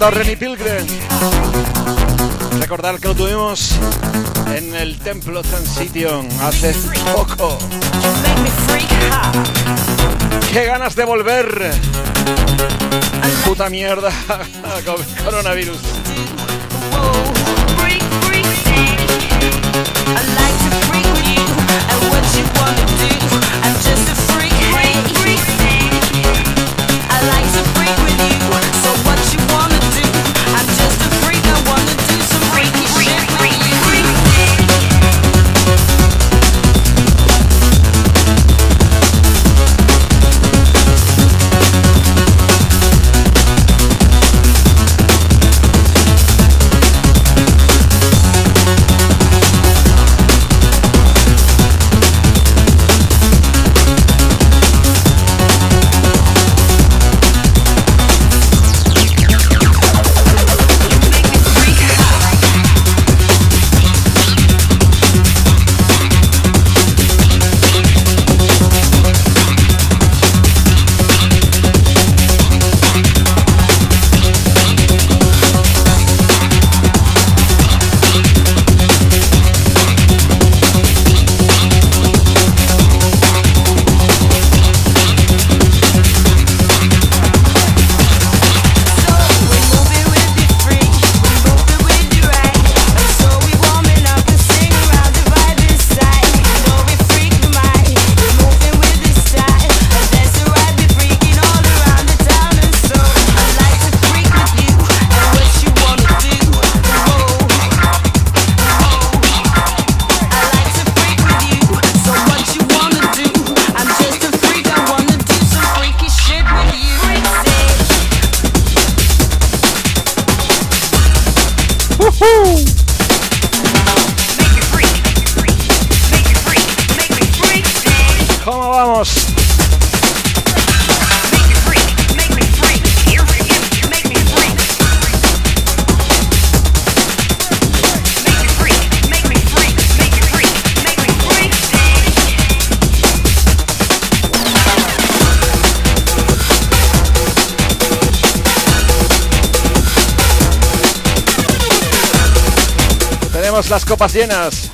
Renny Pilgrim. Recordar que lo tuvimos en el Templo Transition hace poco. ¡Qué ganas de volver! ¡Puta mierda! Coronavirus. Copas llenas.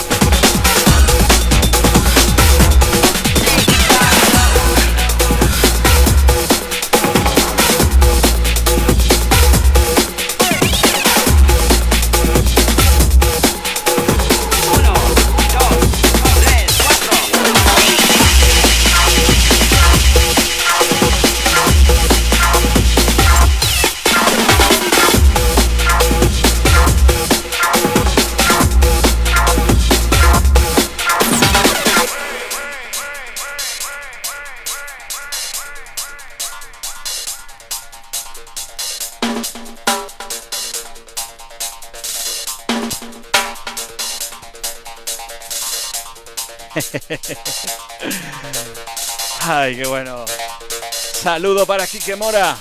Saludo para Quique Mora.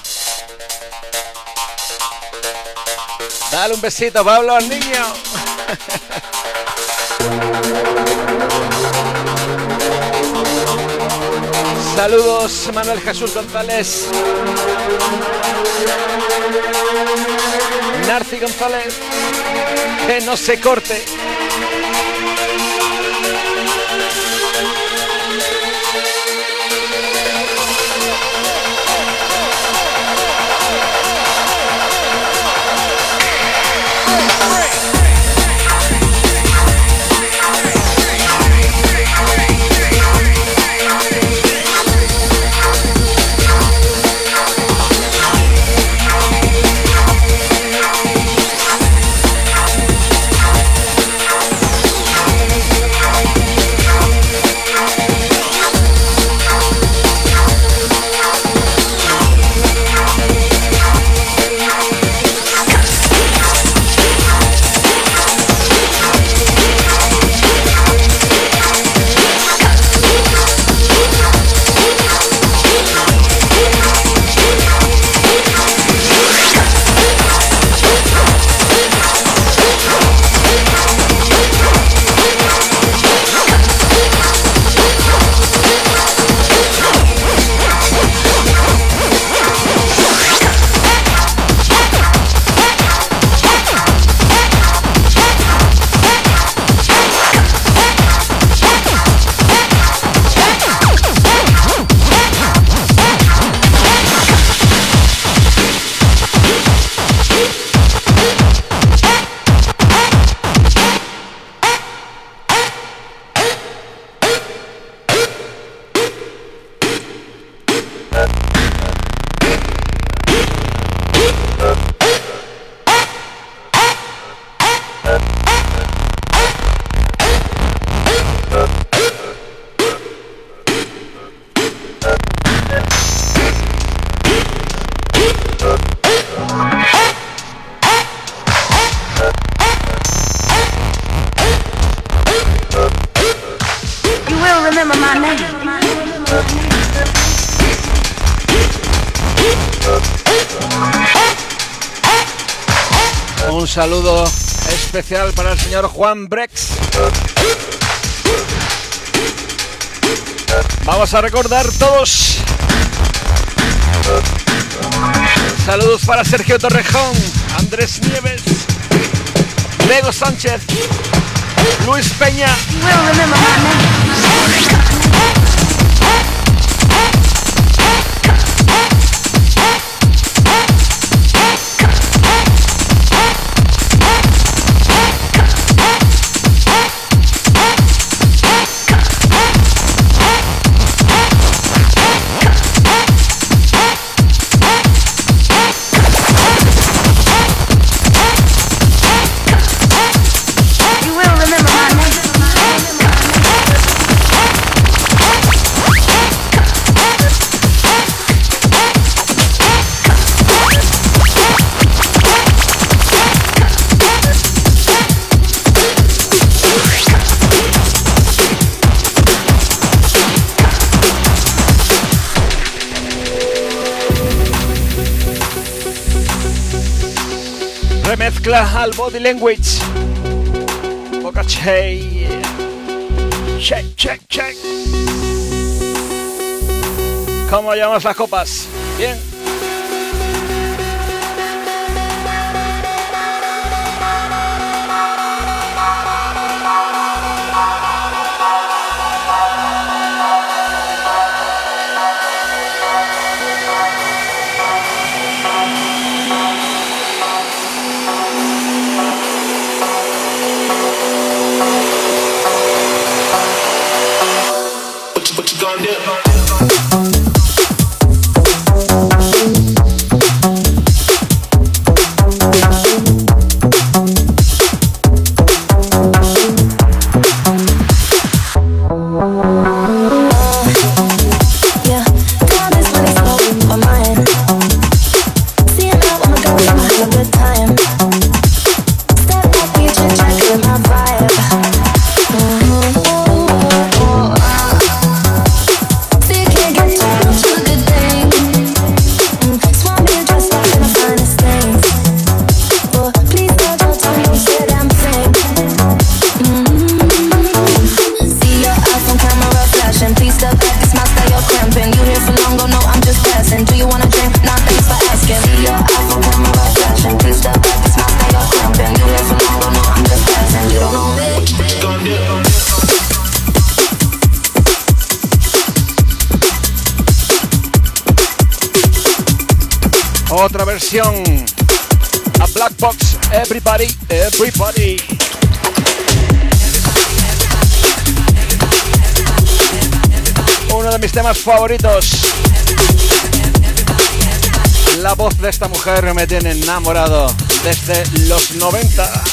Dale un besito, Pablo, al niño. Saludos, Manuel Jesús González. Narci González. Que no se corte. Juan Brex. Vamos a recordar todos. Saludos para Sergio Torrejón, Andrés Nieves, Diego Sánchez, Luis Peña. Al body language. Boca Check, check, check. ¿Cómo llamas las copas? Bien. Favoritos. La voz de esta mujer me tiene enamorado desde los 90.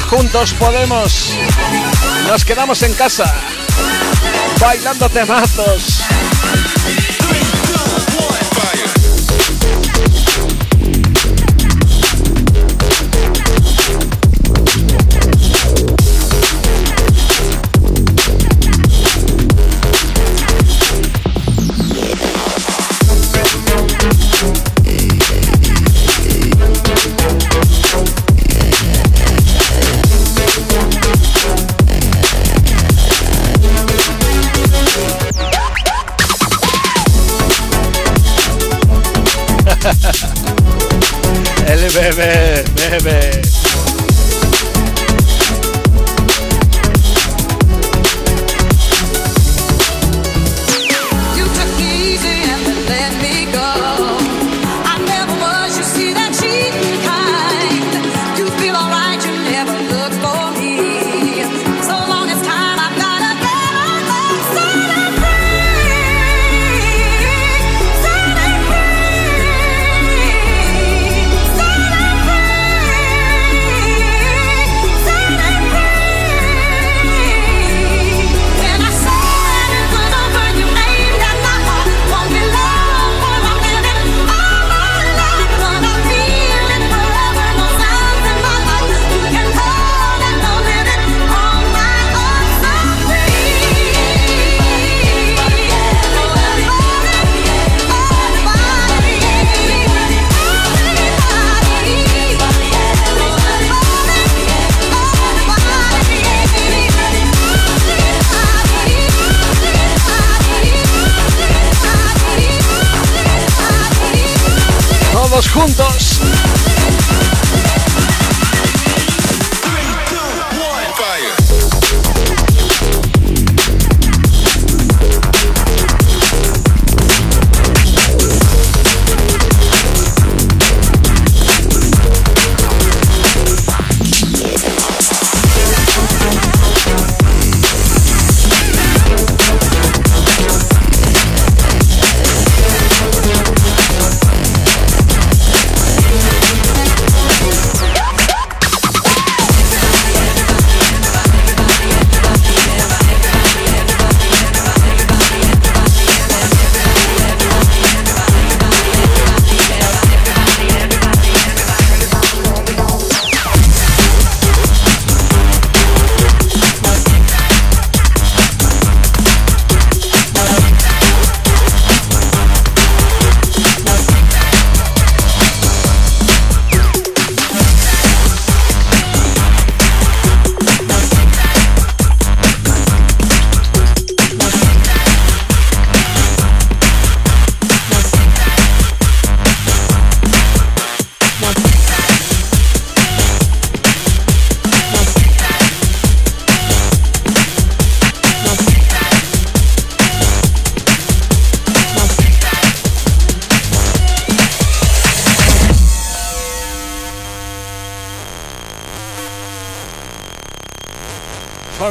Juntos podemos. Nos quedamos en casa. Bailando temazos. Bebe, bebe.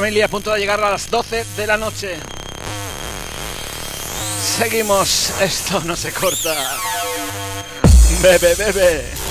Familia a punto de llegar a las 12 de la noche. Seguimos, esto no se corta. Bebe, bebe.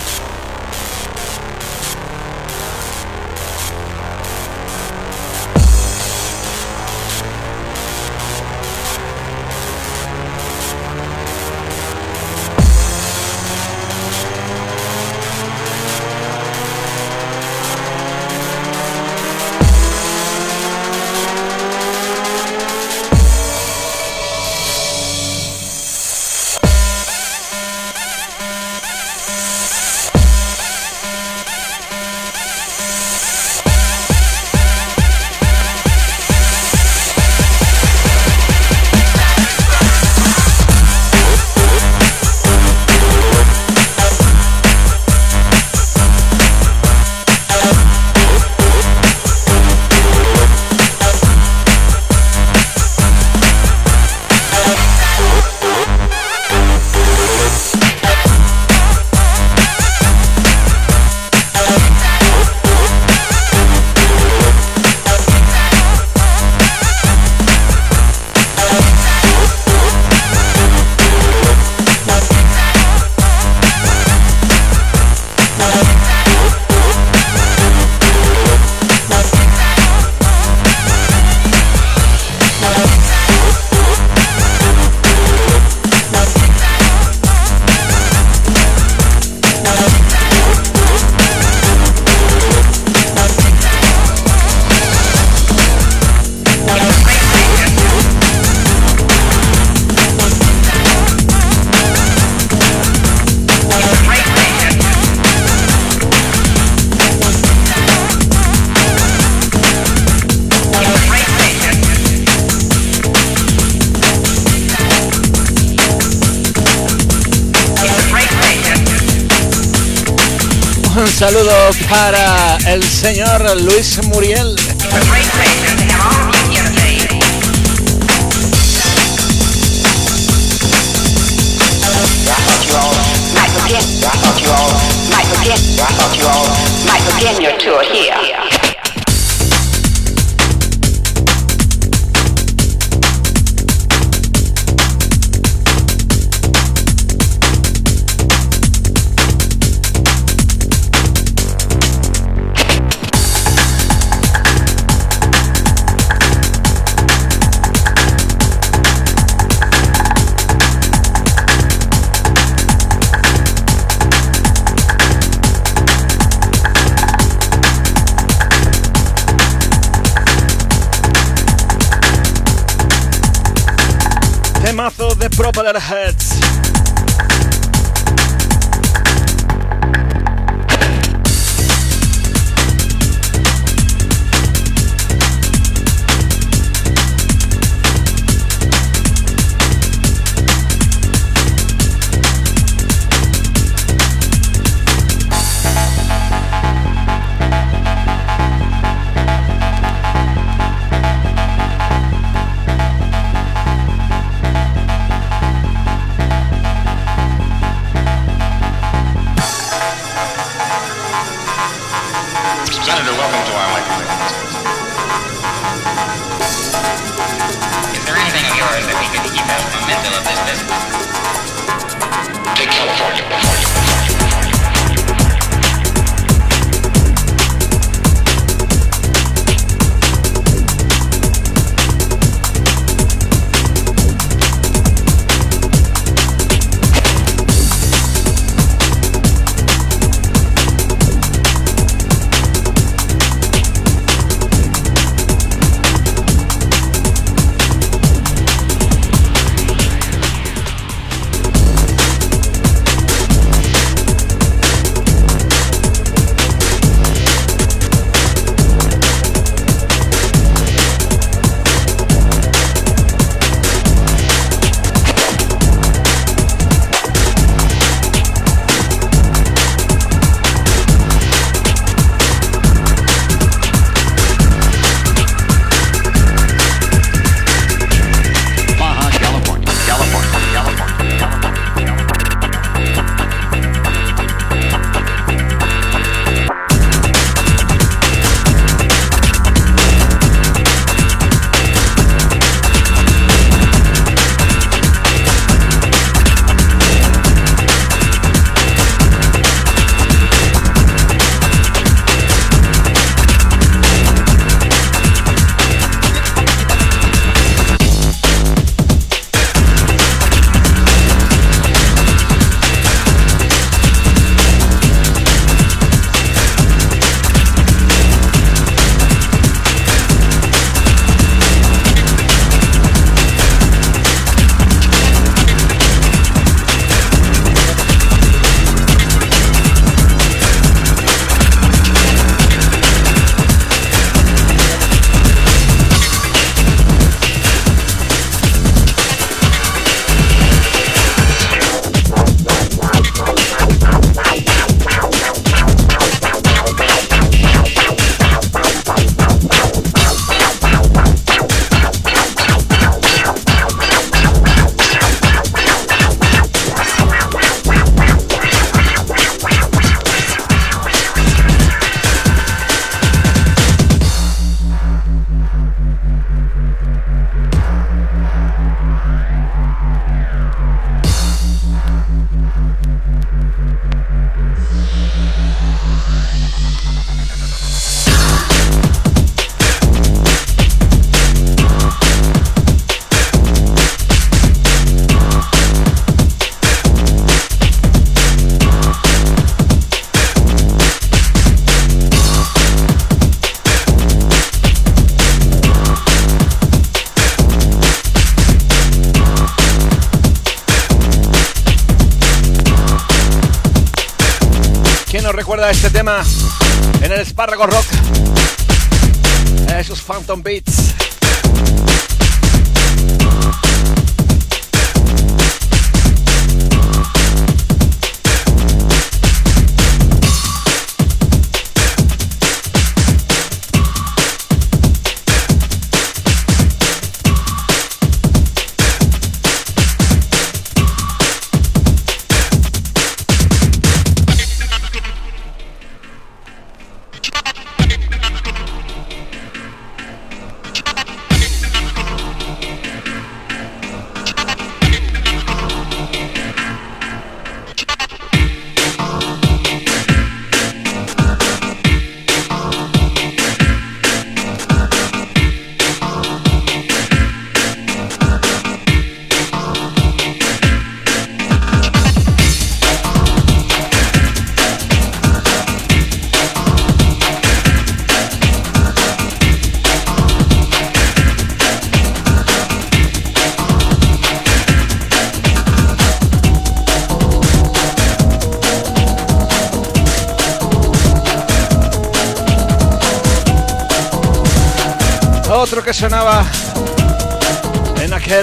Señor Luis Muriel.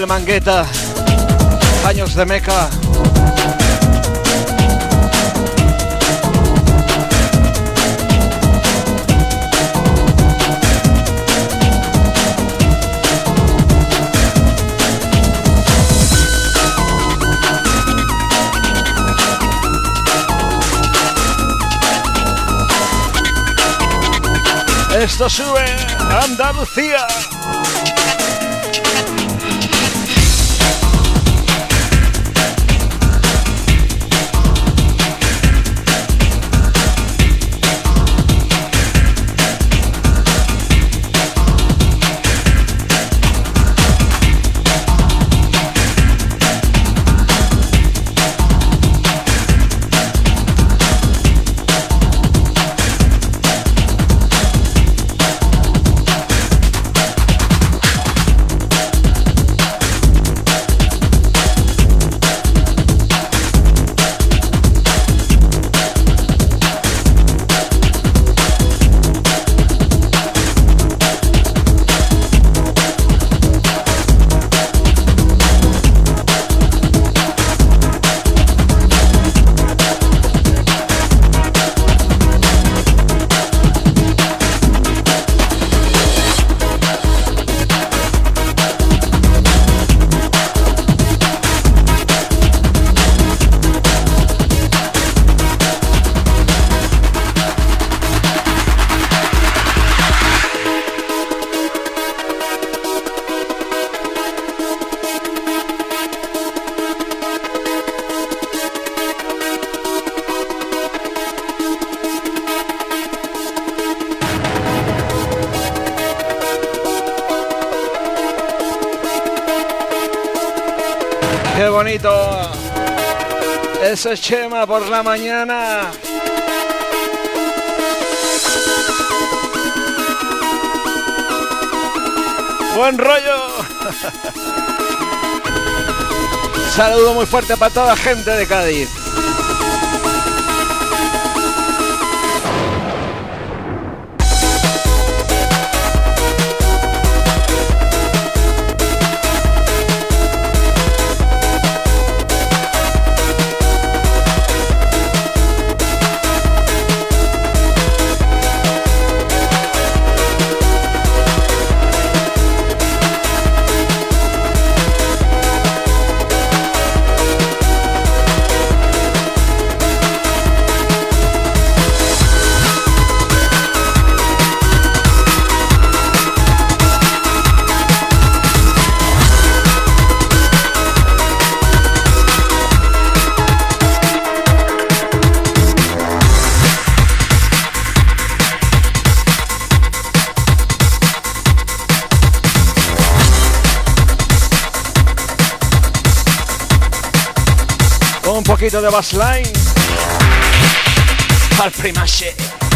Mangueta, años de Meca. Esto sube Andalucía. Eso es Chema por la mañana. Buen rollo. Saludo muy fuerte para toda la gente de Cádiz. Poquito de bassline al primache.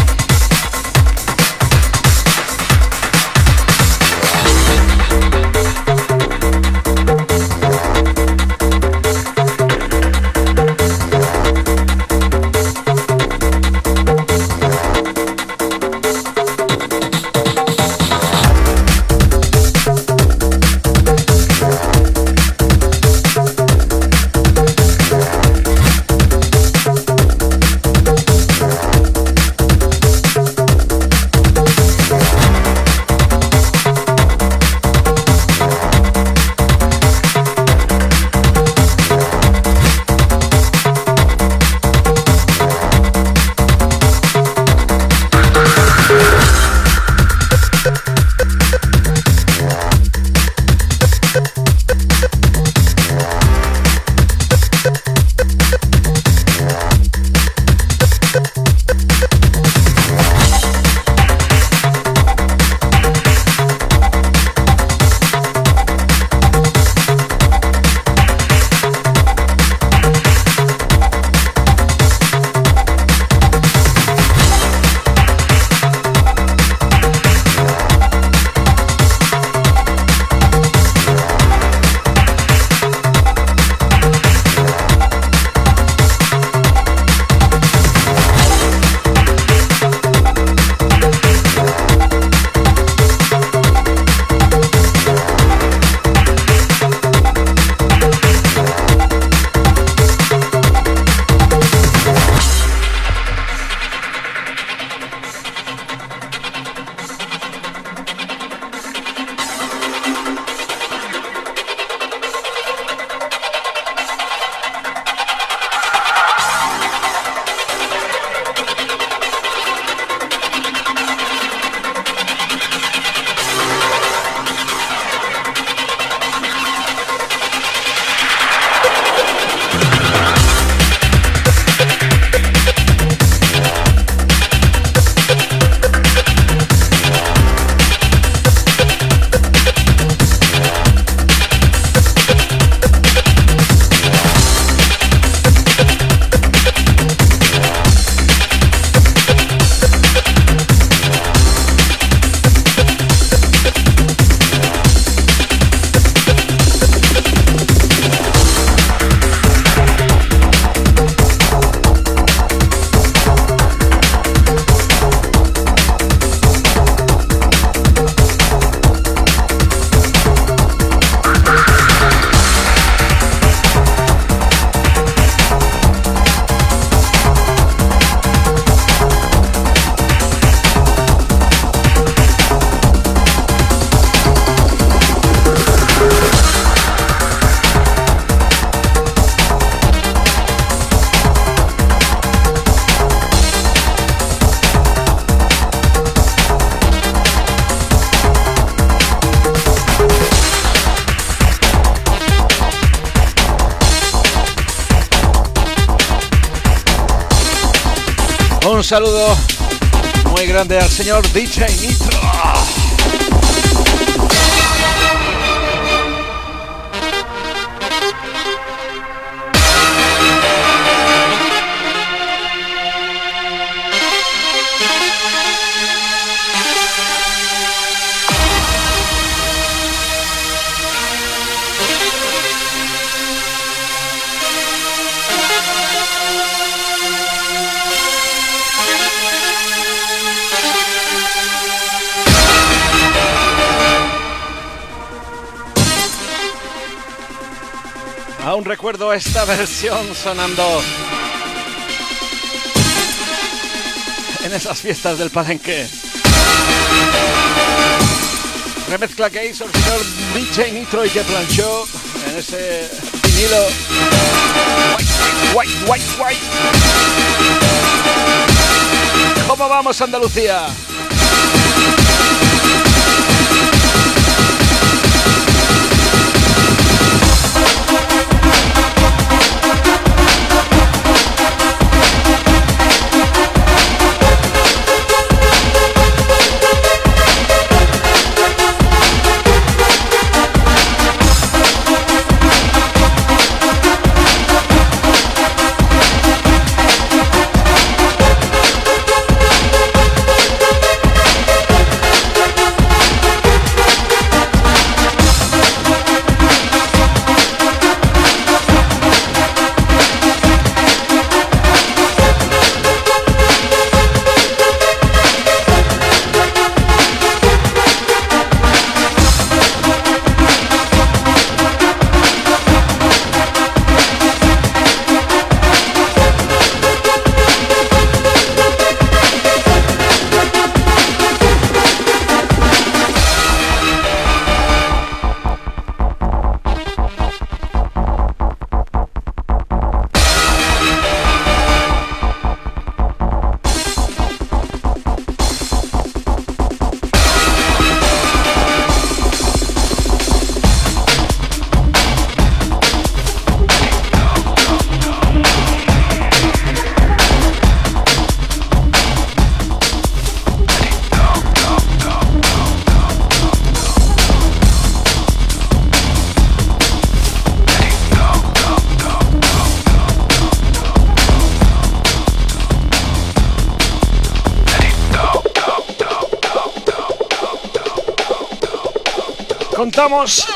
Saludo muy grande al señor DJ Nitro. Esta versión sonando en esas fiestas del palenque. Remezcla que hizo el señor DJ Nitro y que planchó en ese vinilo. White, white, white, white. ¿Cómo vamos, Andalucía? Contamos.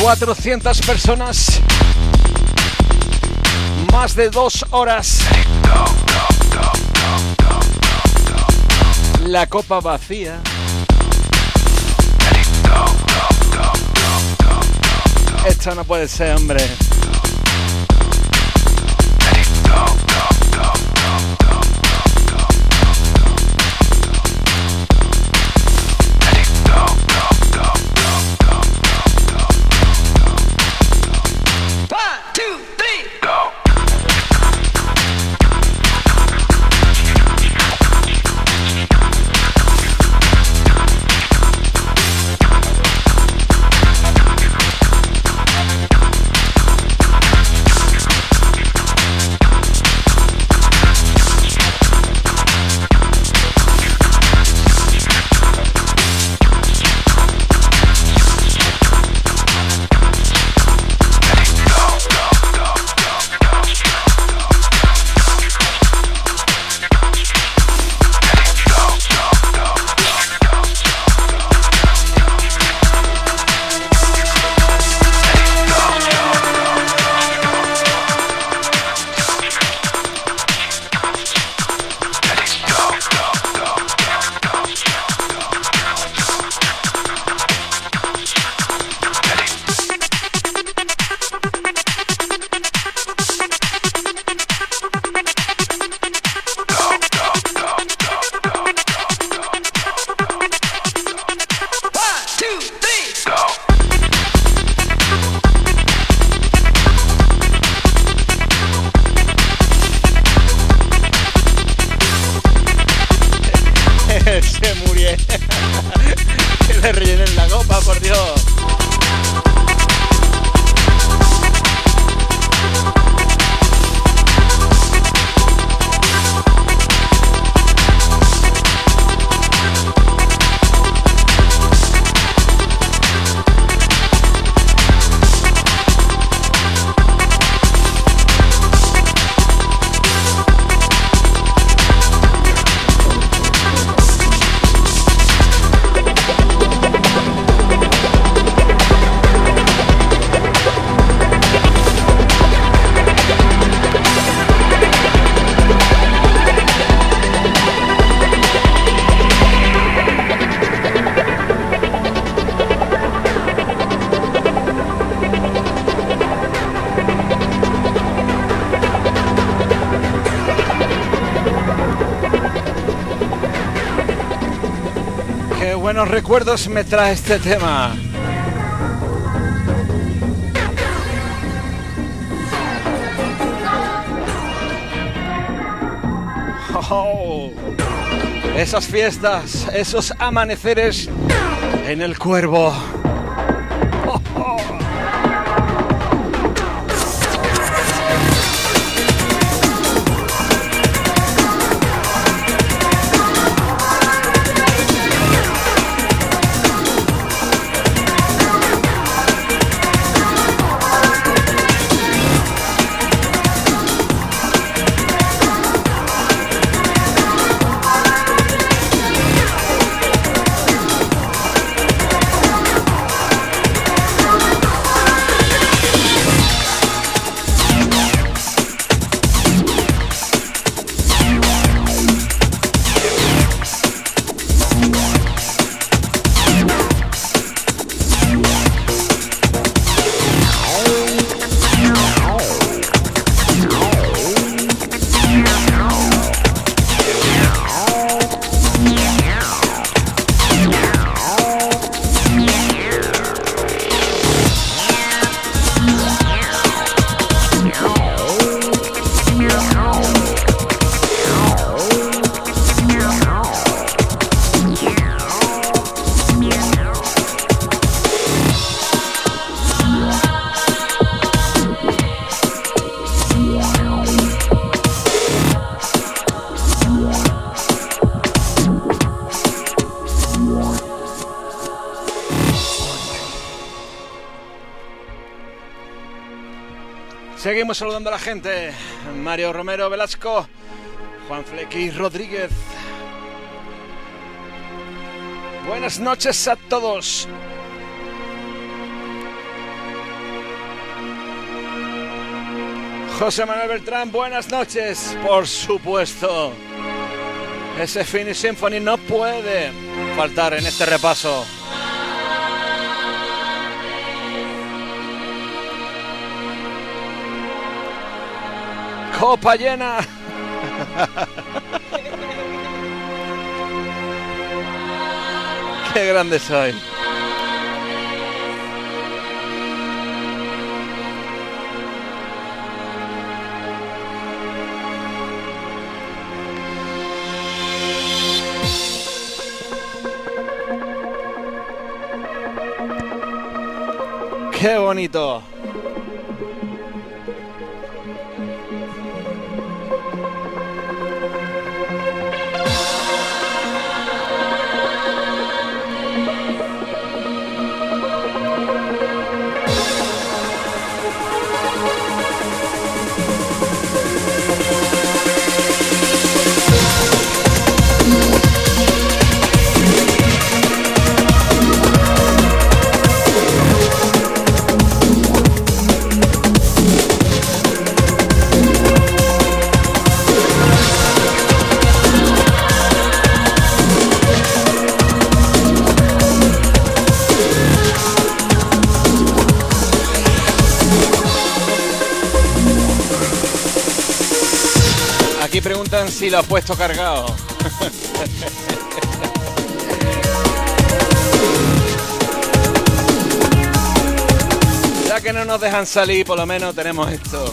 Cuatrocientas personas, más de dos horas. La copa vacía. Esto no puede ser, hombre. Recuerdos me trae este tema. Oh, esas fiestas, esos amaneceres en el cuervo. Seguimos saludando a la gente. Mario Romero Velasco, Juan Flequi Rodríguez. Buenas noches a todos. José Manuel Beltrán, buenas noches. Por supuesto. Ese Finish Symphony no puede faltar en este repaso. Copa llena. Qué grande soy. Qué bonito. Si lo has puesto cargado. ya que no nos dejan salir, por lo menos tenemos esto.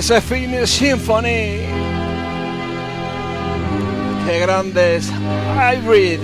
Ese Phoenix Symphony. Qué grandes. Hybrid.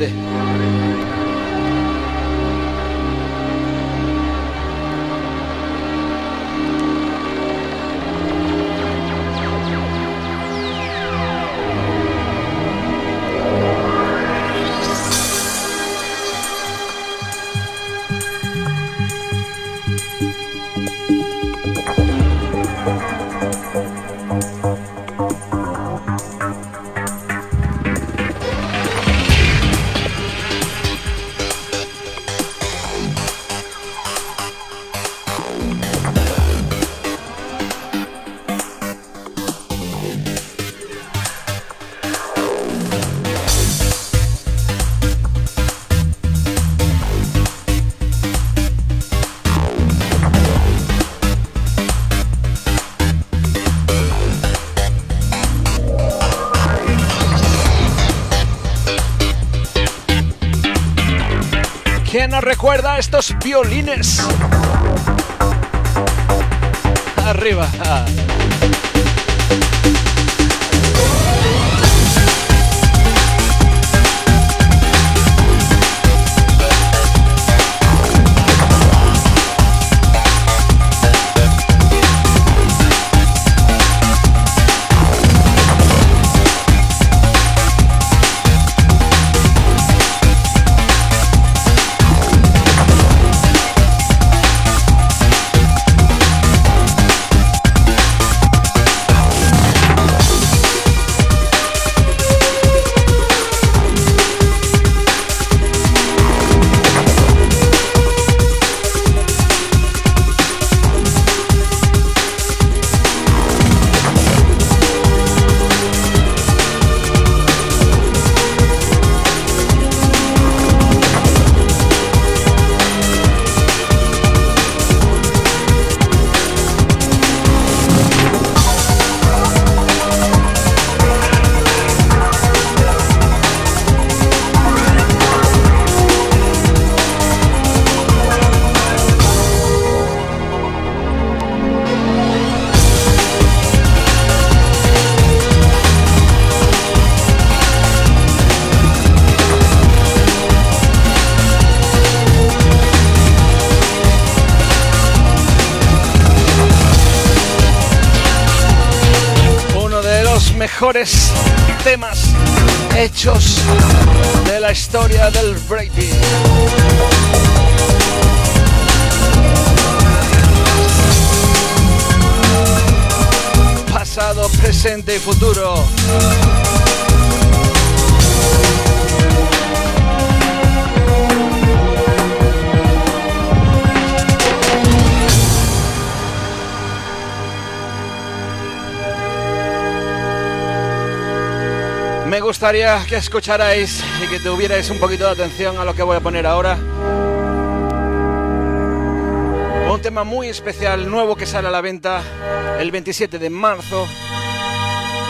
Estos violines? Arriba. Me gustaría que escucharais y que tuvierais un poquito de atención a lo que voy a poner ahora. Un tema muy especial, nuevo que sale a la venta el 27 de marzo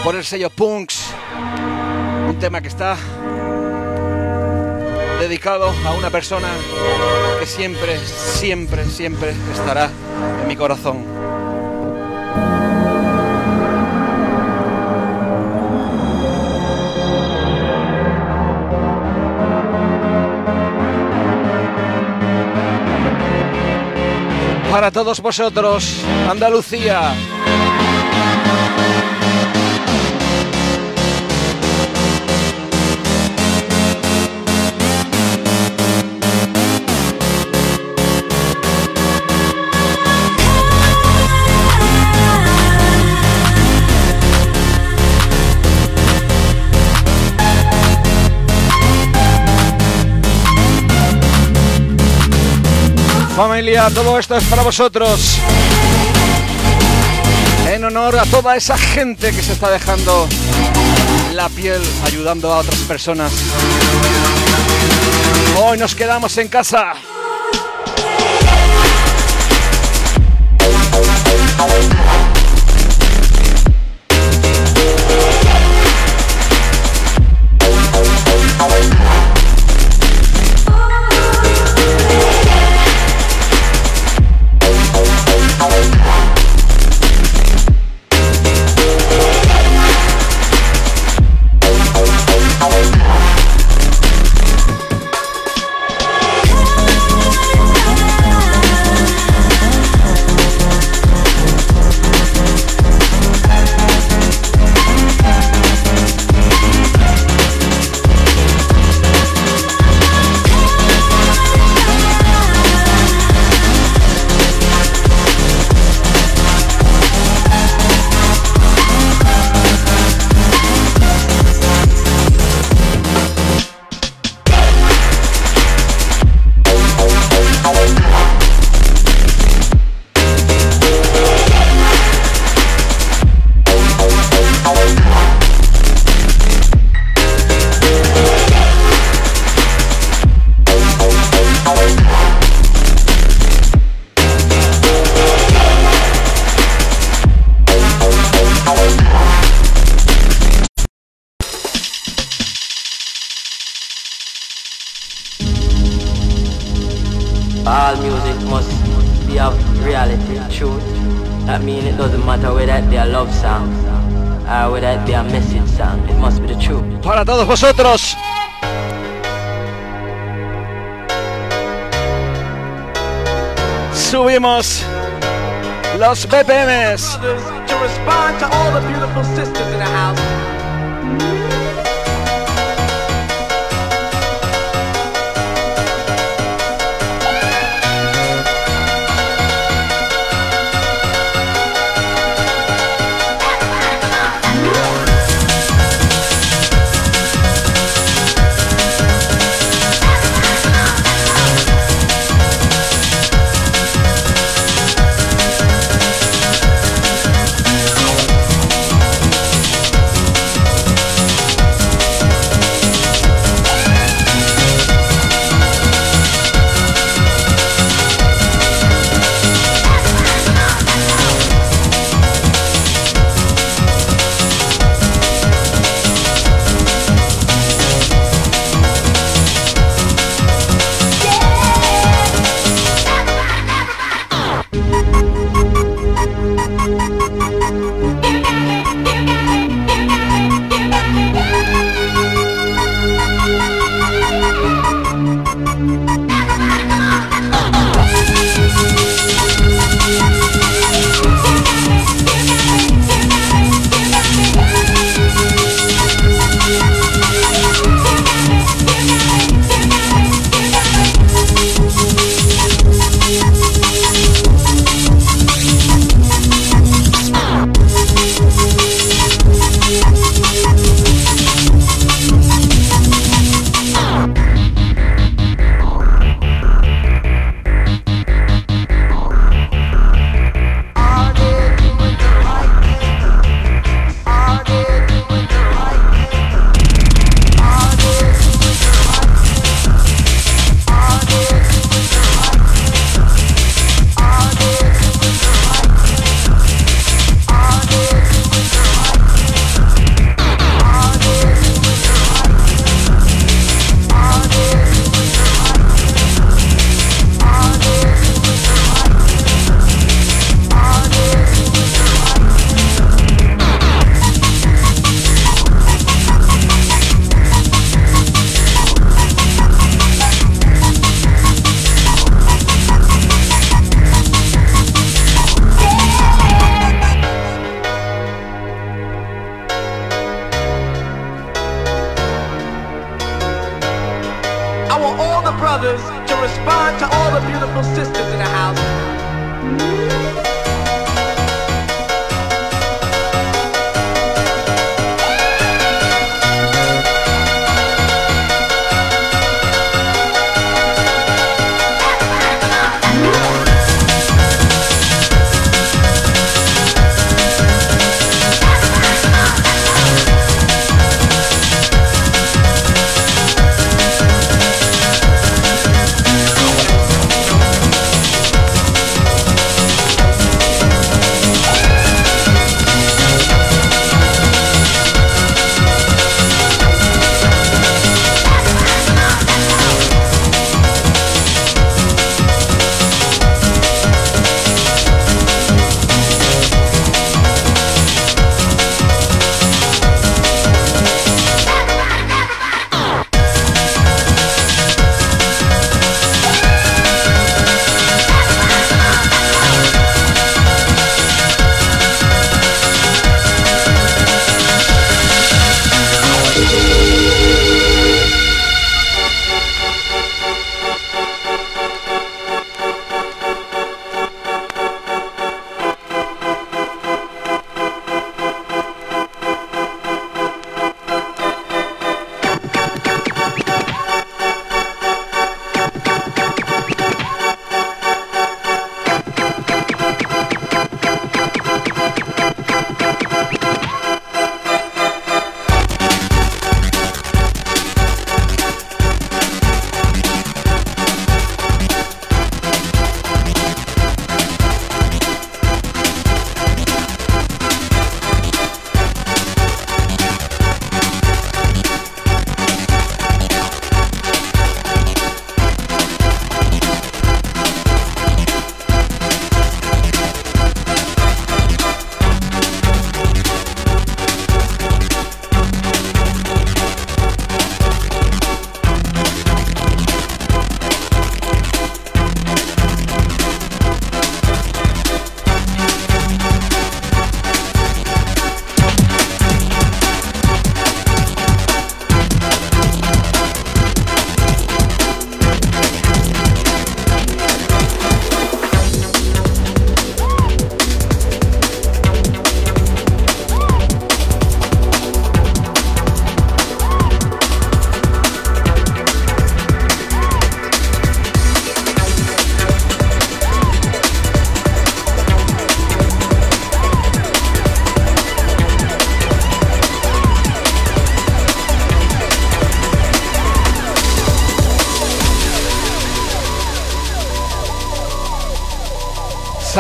por el sello Punks. Un tema que está dedicado a una persona que siempre, siempre, siempre estará en mi corazón. Para todos vosotros, Andalucía. Familia, todo esto es para vosotros. En honor a toda esa gente que se está dejando la piel ayudando a otras personas. Hoy nos quedamos en casa. To respond to all the beautiful sisters brothers to respond to all the beautiful sisters in the house.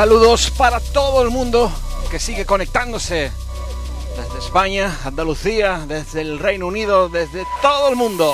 Saludos para todo el mundo que sigue conectándose desde España, Andalucía, desde el Reino Unido, desde todo el mundo.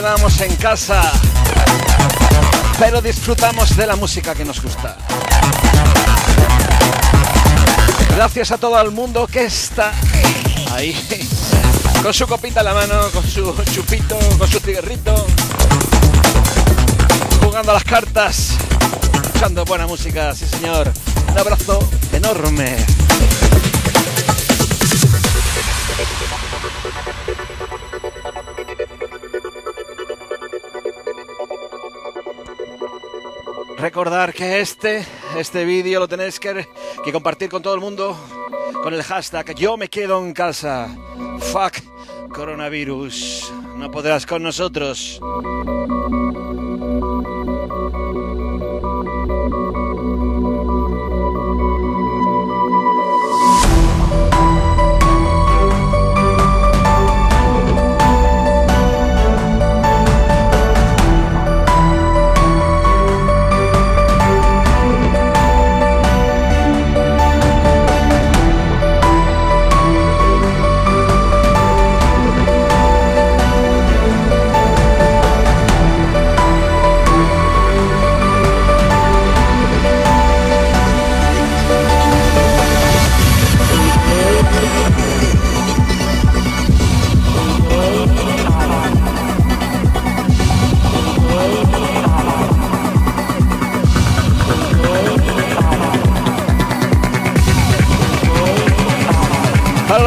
Quedamos en casa, pero disfrutamos de la música que nos gusta. Gracias a todo el mundo que está ahí, con su copita en la mano, con su chupito, con su cigarrito, jugando a las cartas, escuchando buena música, sí señor. Un abrazo enorme. Recordar que este, este vídeo lo tenéis que, que compartir con todo el mundo con el hashtag Yo me quedo en casa. Fuck coronavirus. No podrás con nosotros.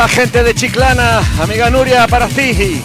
La gente de Chiclana, amiga Nuria, para ti.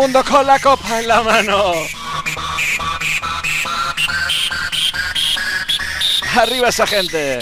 Mundo con la copa en la mano. Arriba esa gente.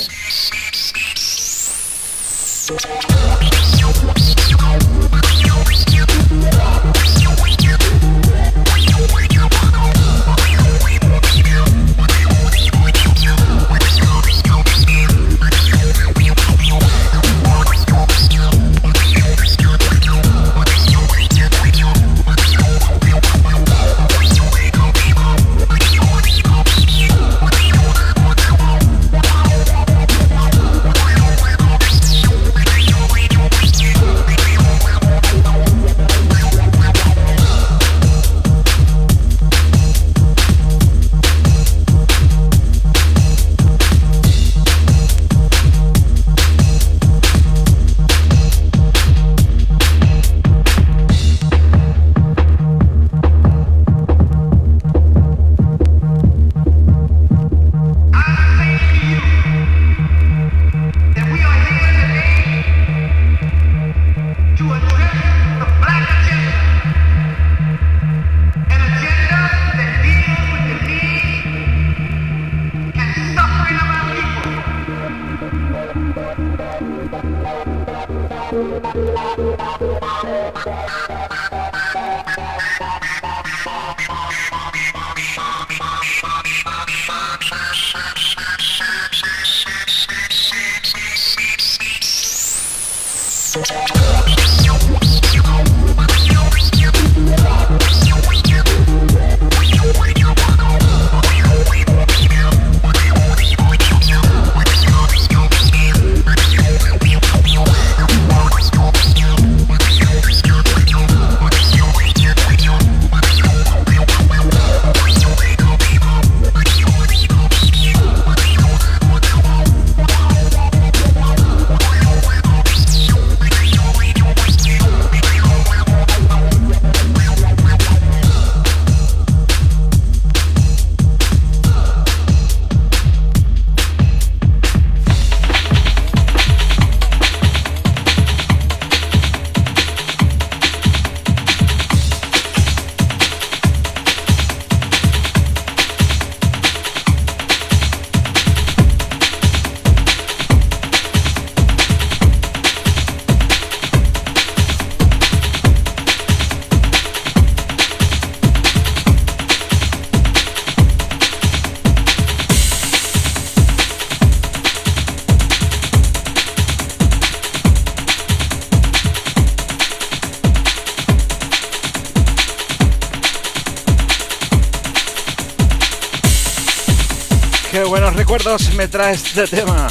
Trae este tema.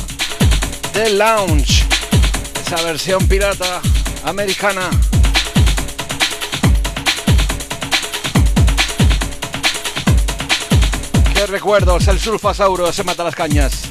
The Lounge. Esa versión pirata americana. Qué recuerdos, el sulfasauro se mata las cañas.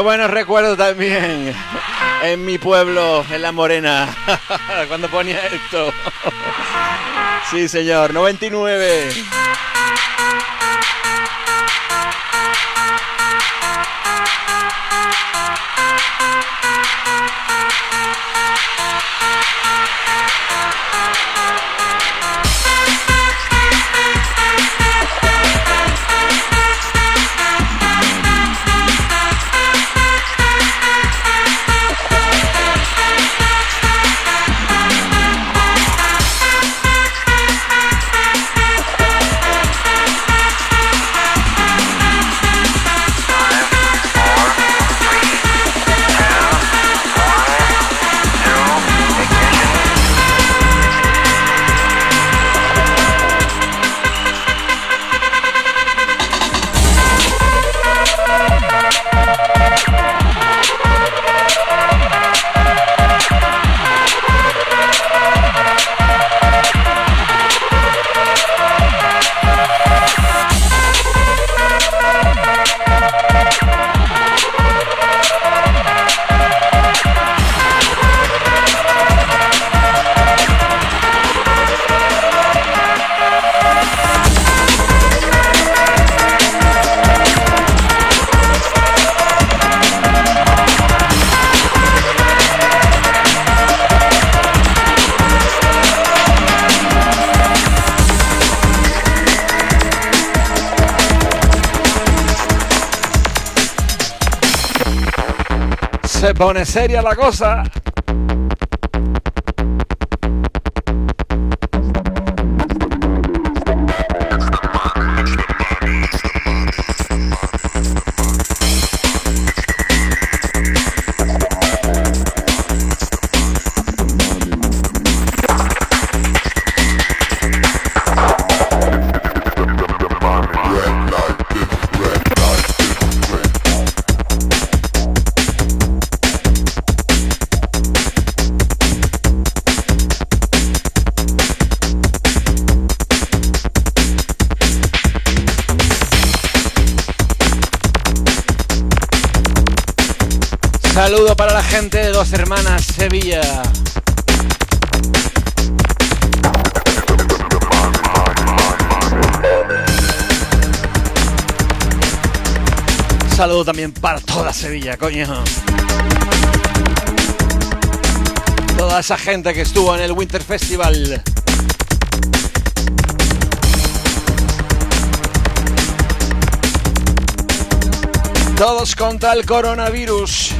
Buenos recuerdos también en mi pueblo, en La Morena, cuando ponía esto. Sí, señor, 99. Pone seria la cosa. También para toda Sevilla, coño. Toda esa gente que estuvo en el Winter Festival. Todos contra el coronavirus.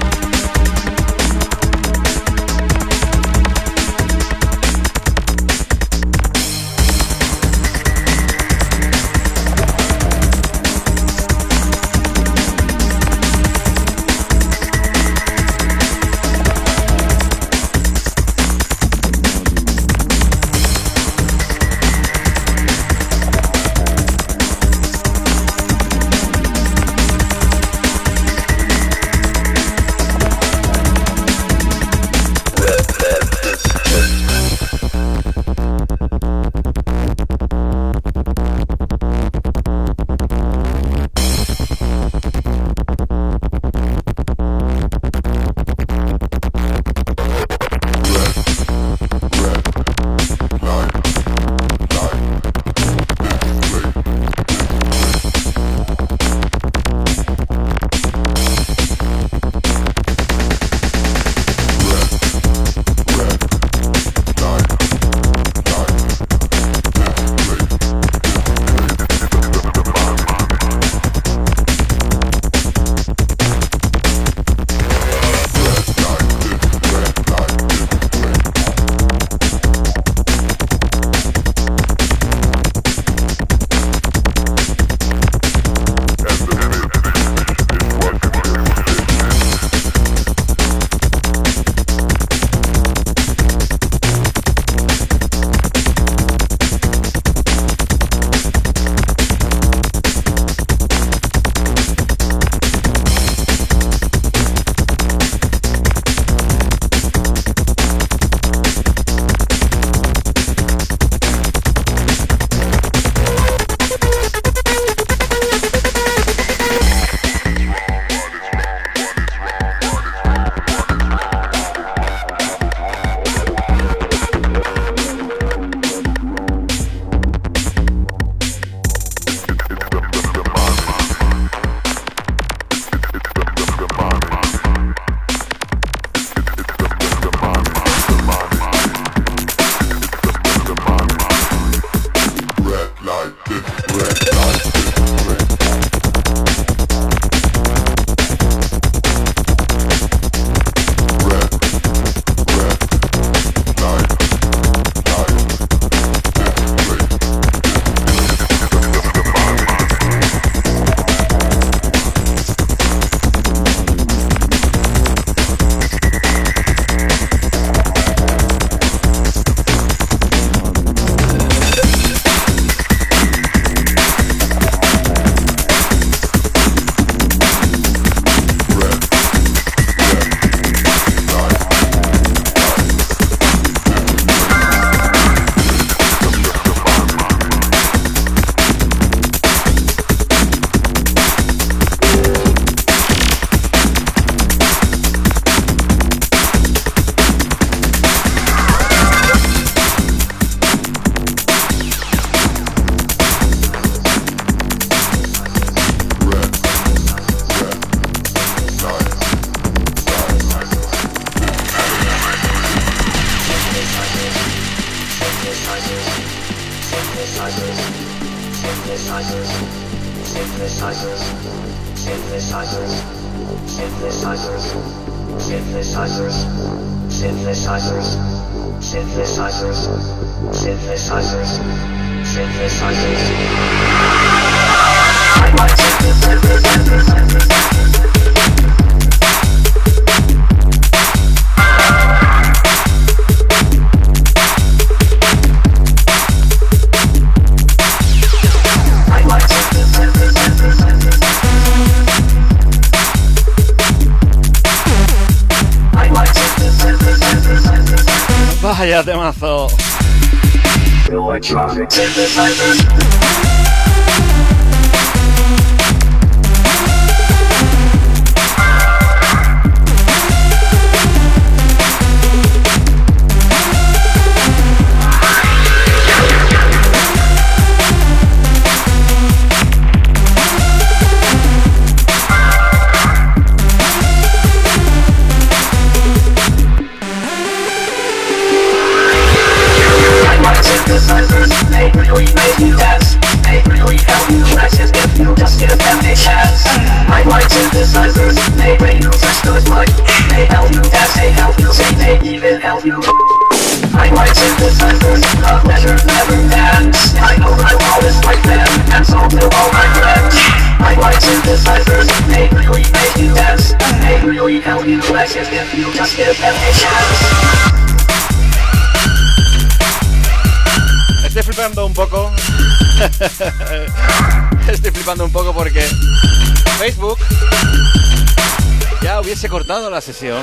la sesión.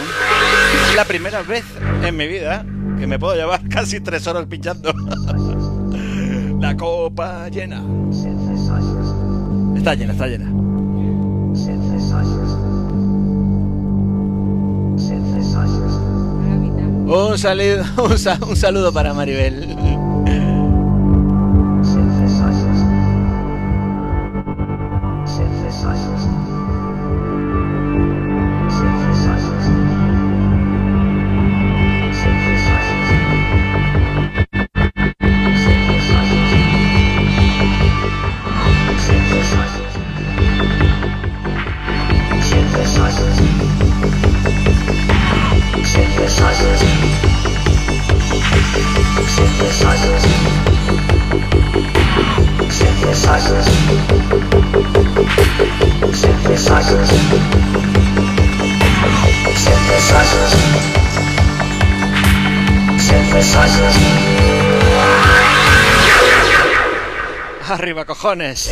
Es la primera vez en mi vida que me puedo llevar casi tres horas pinchando. la copa llena. Está llena, está llena. Un saludo, un saludo para Maribel. cojones.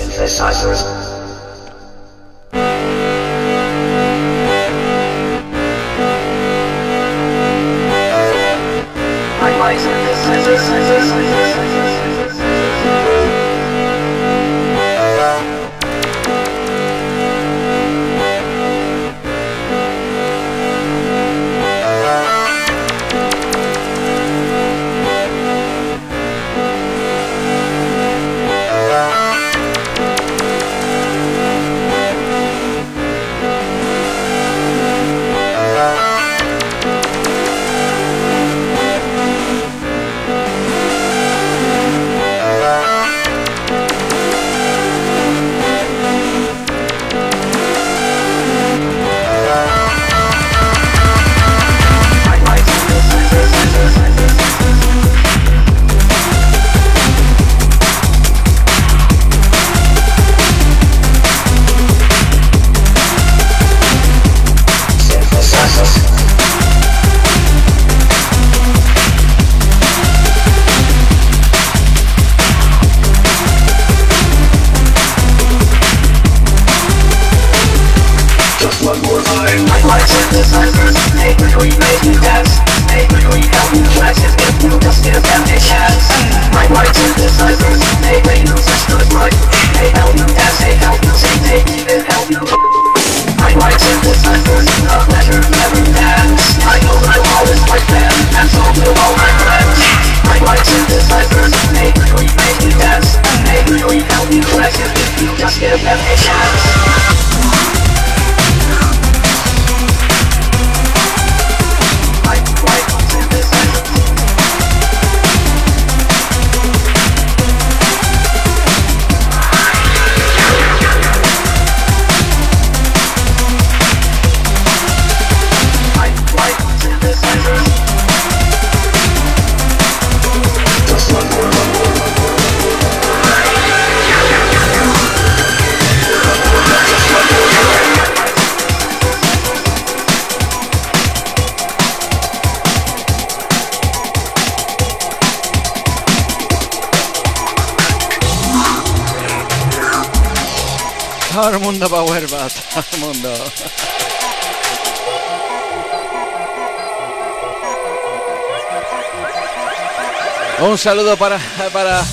saludo para, para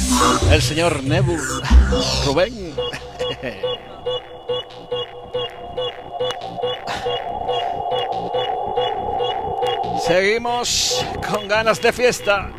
el señor Nebu Rubén. Seguimos con ganas de fiesta.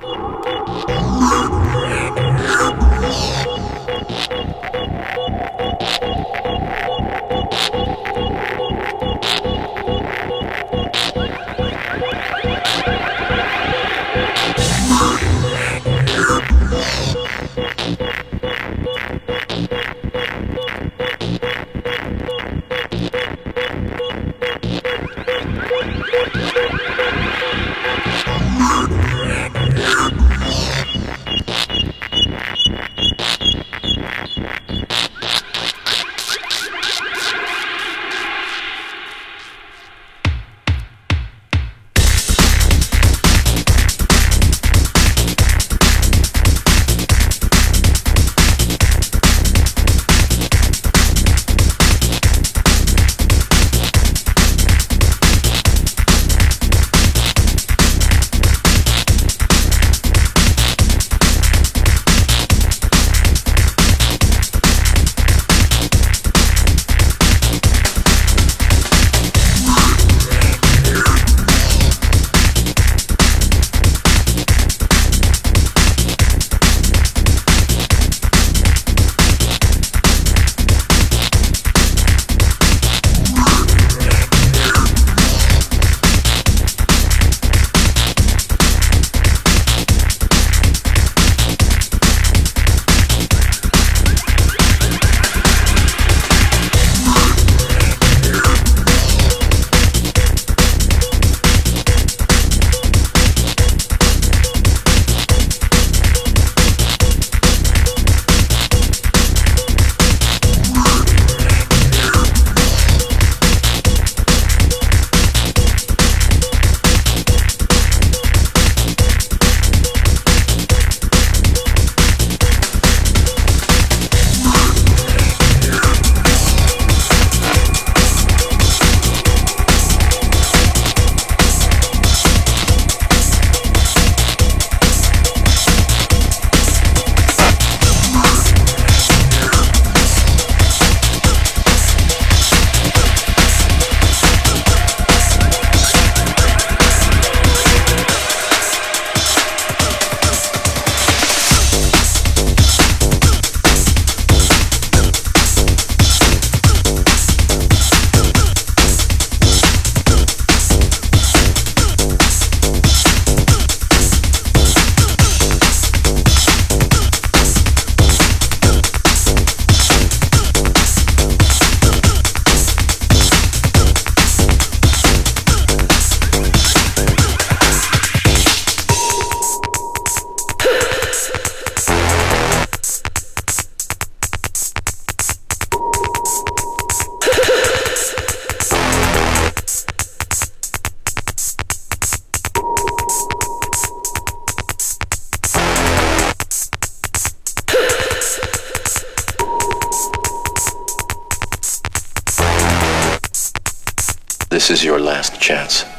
This is your last chance.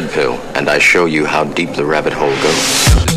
red pill, and I show you how deep the rabbit hole goes.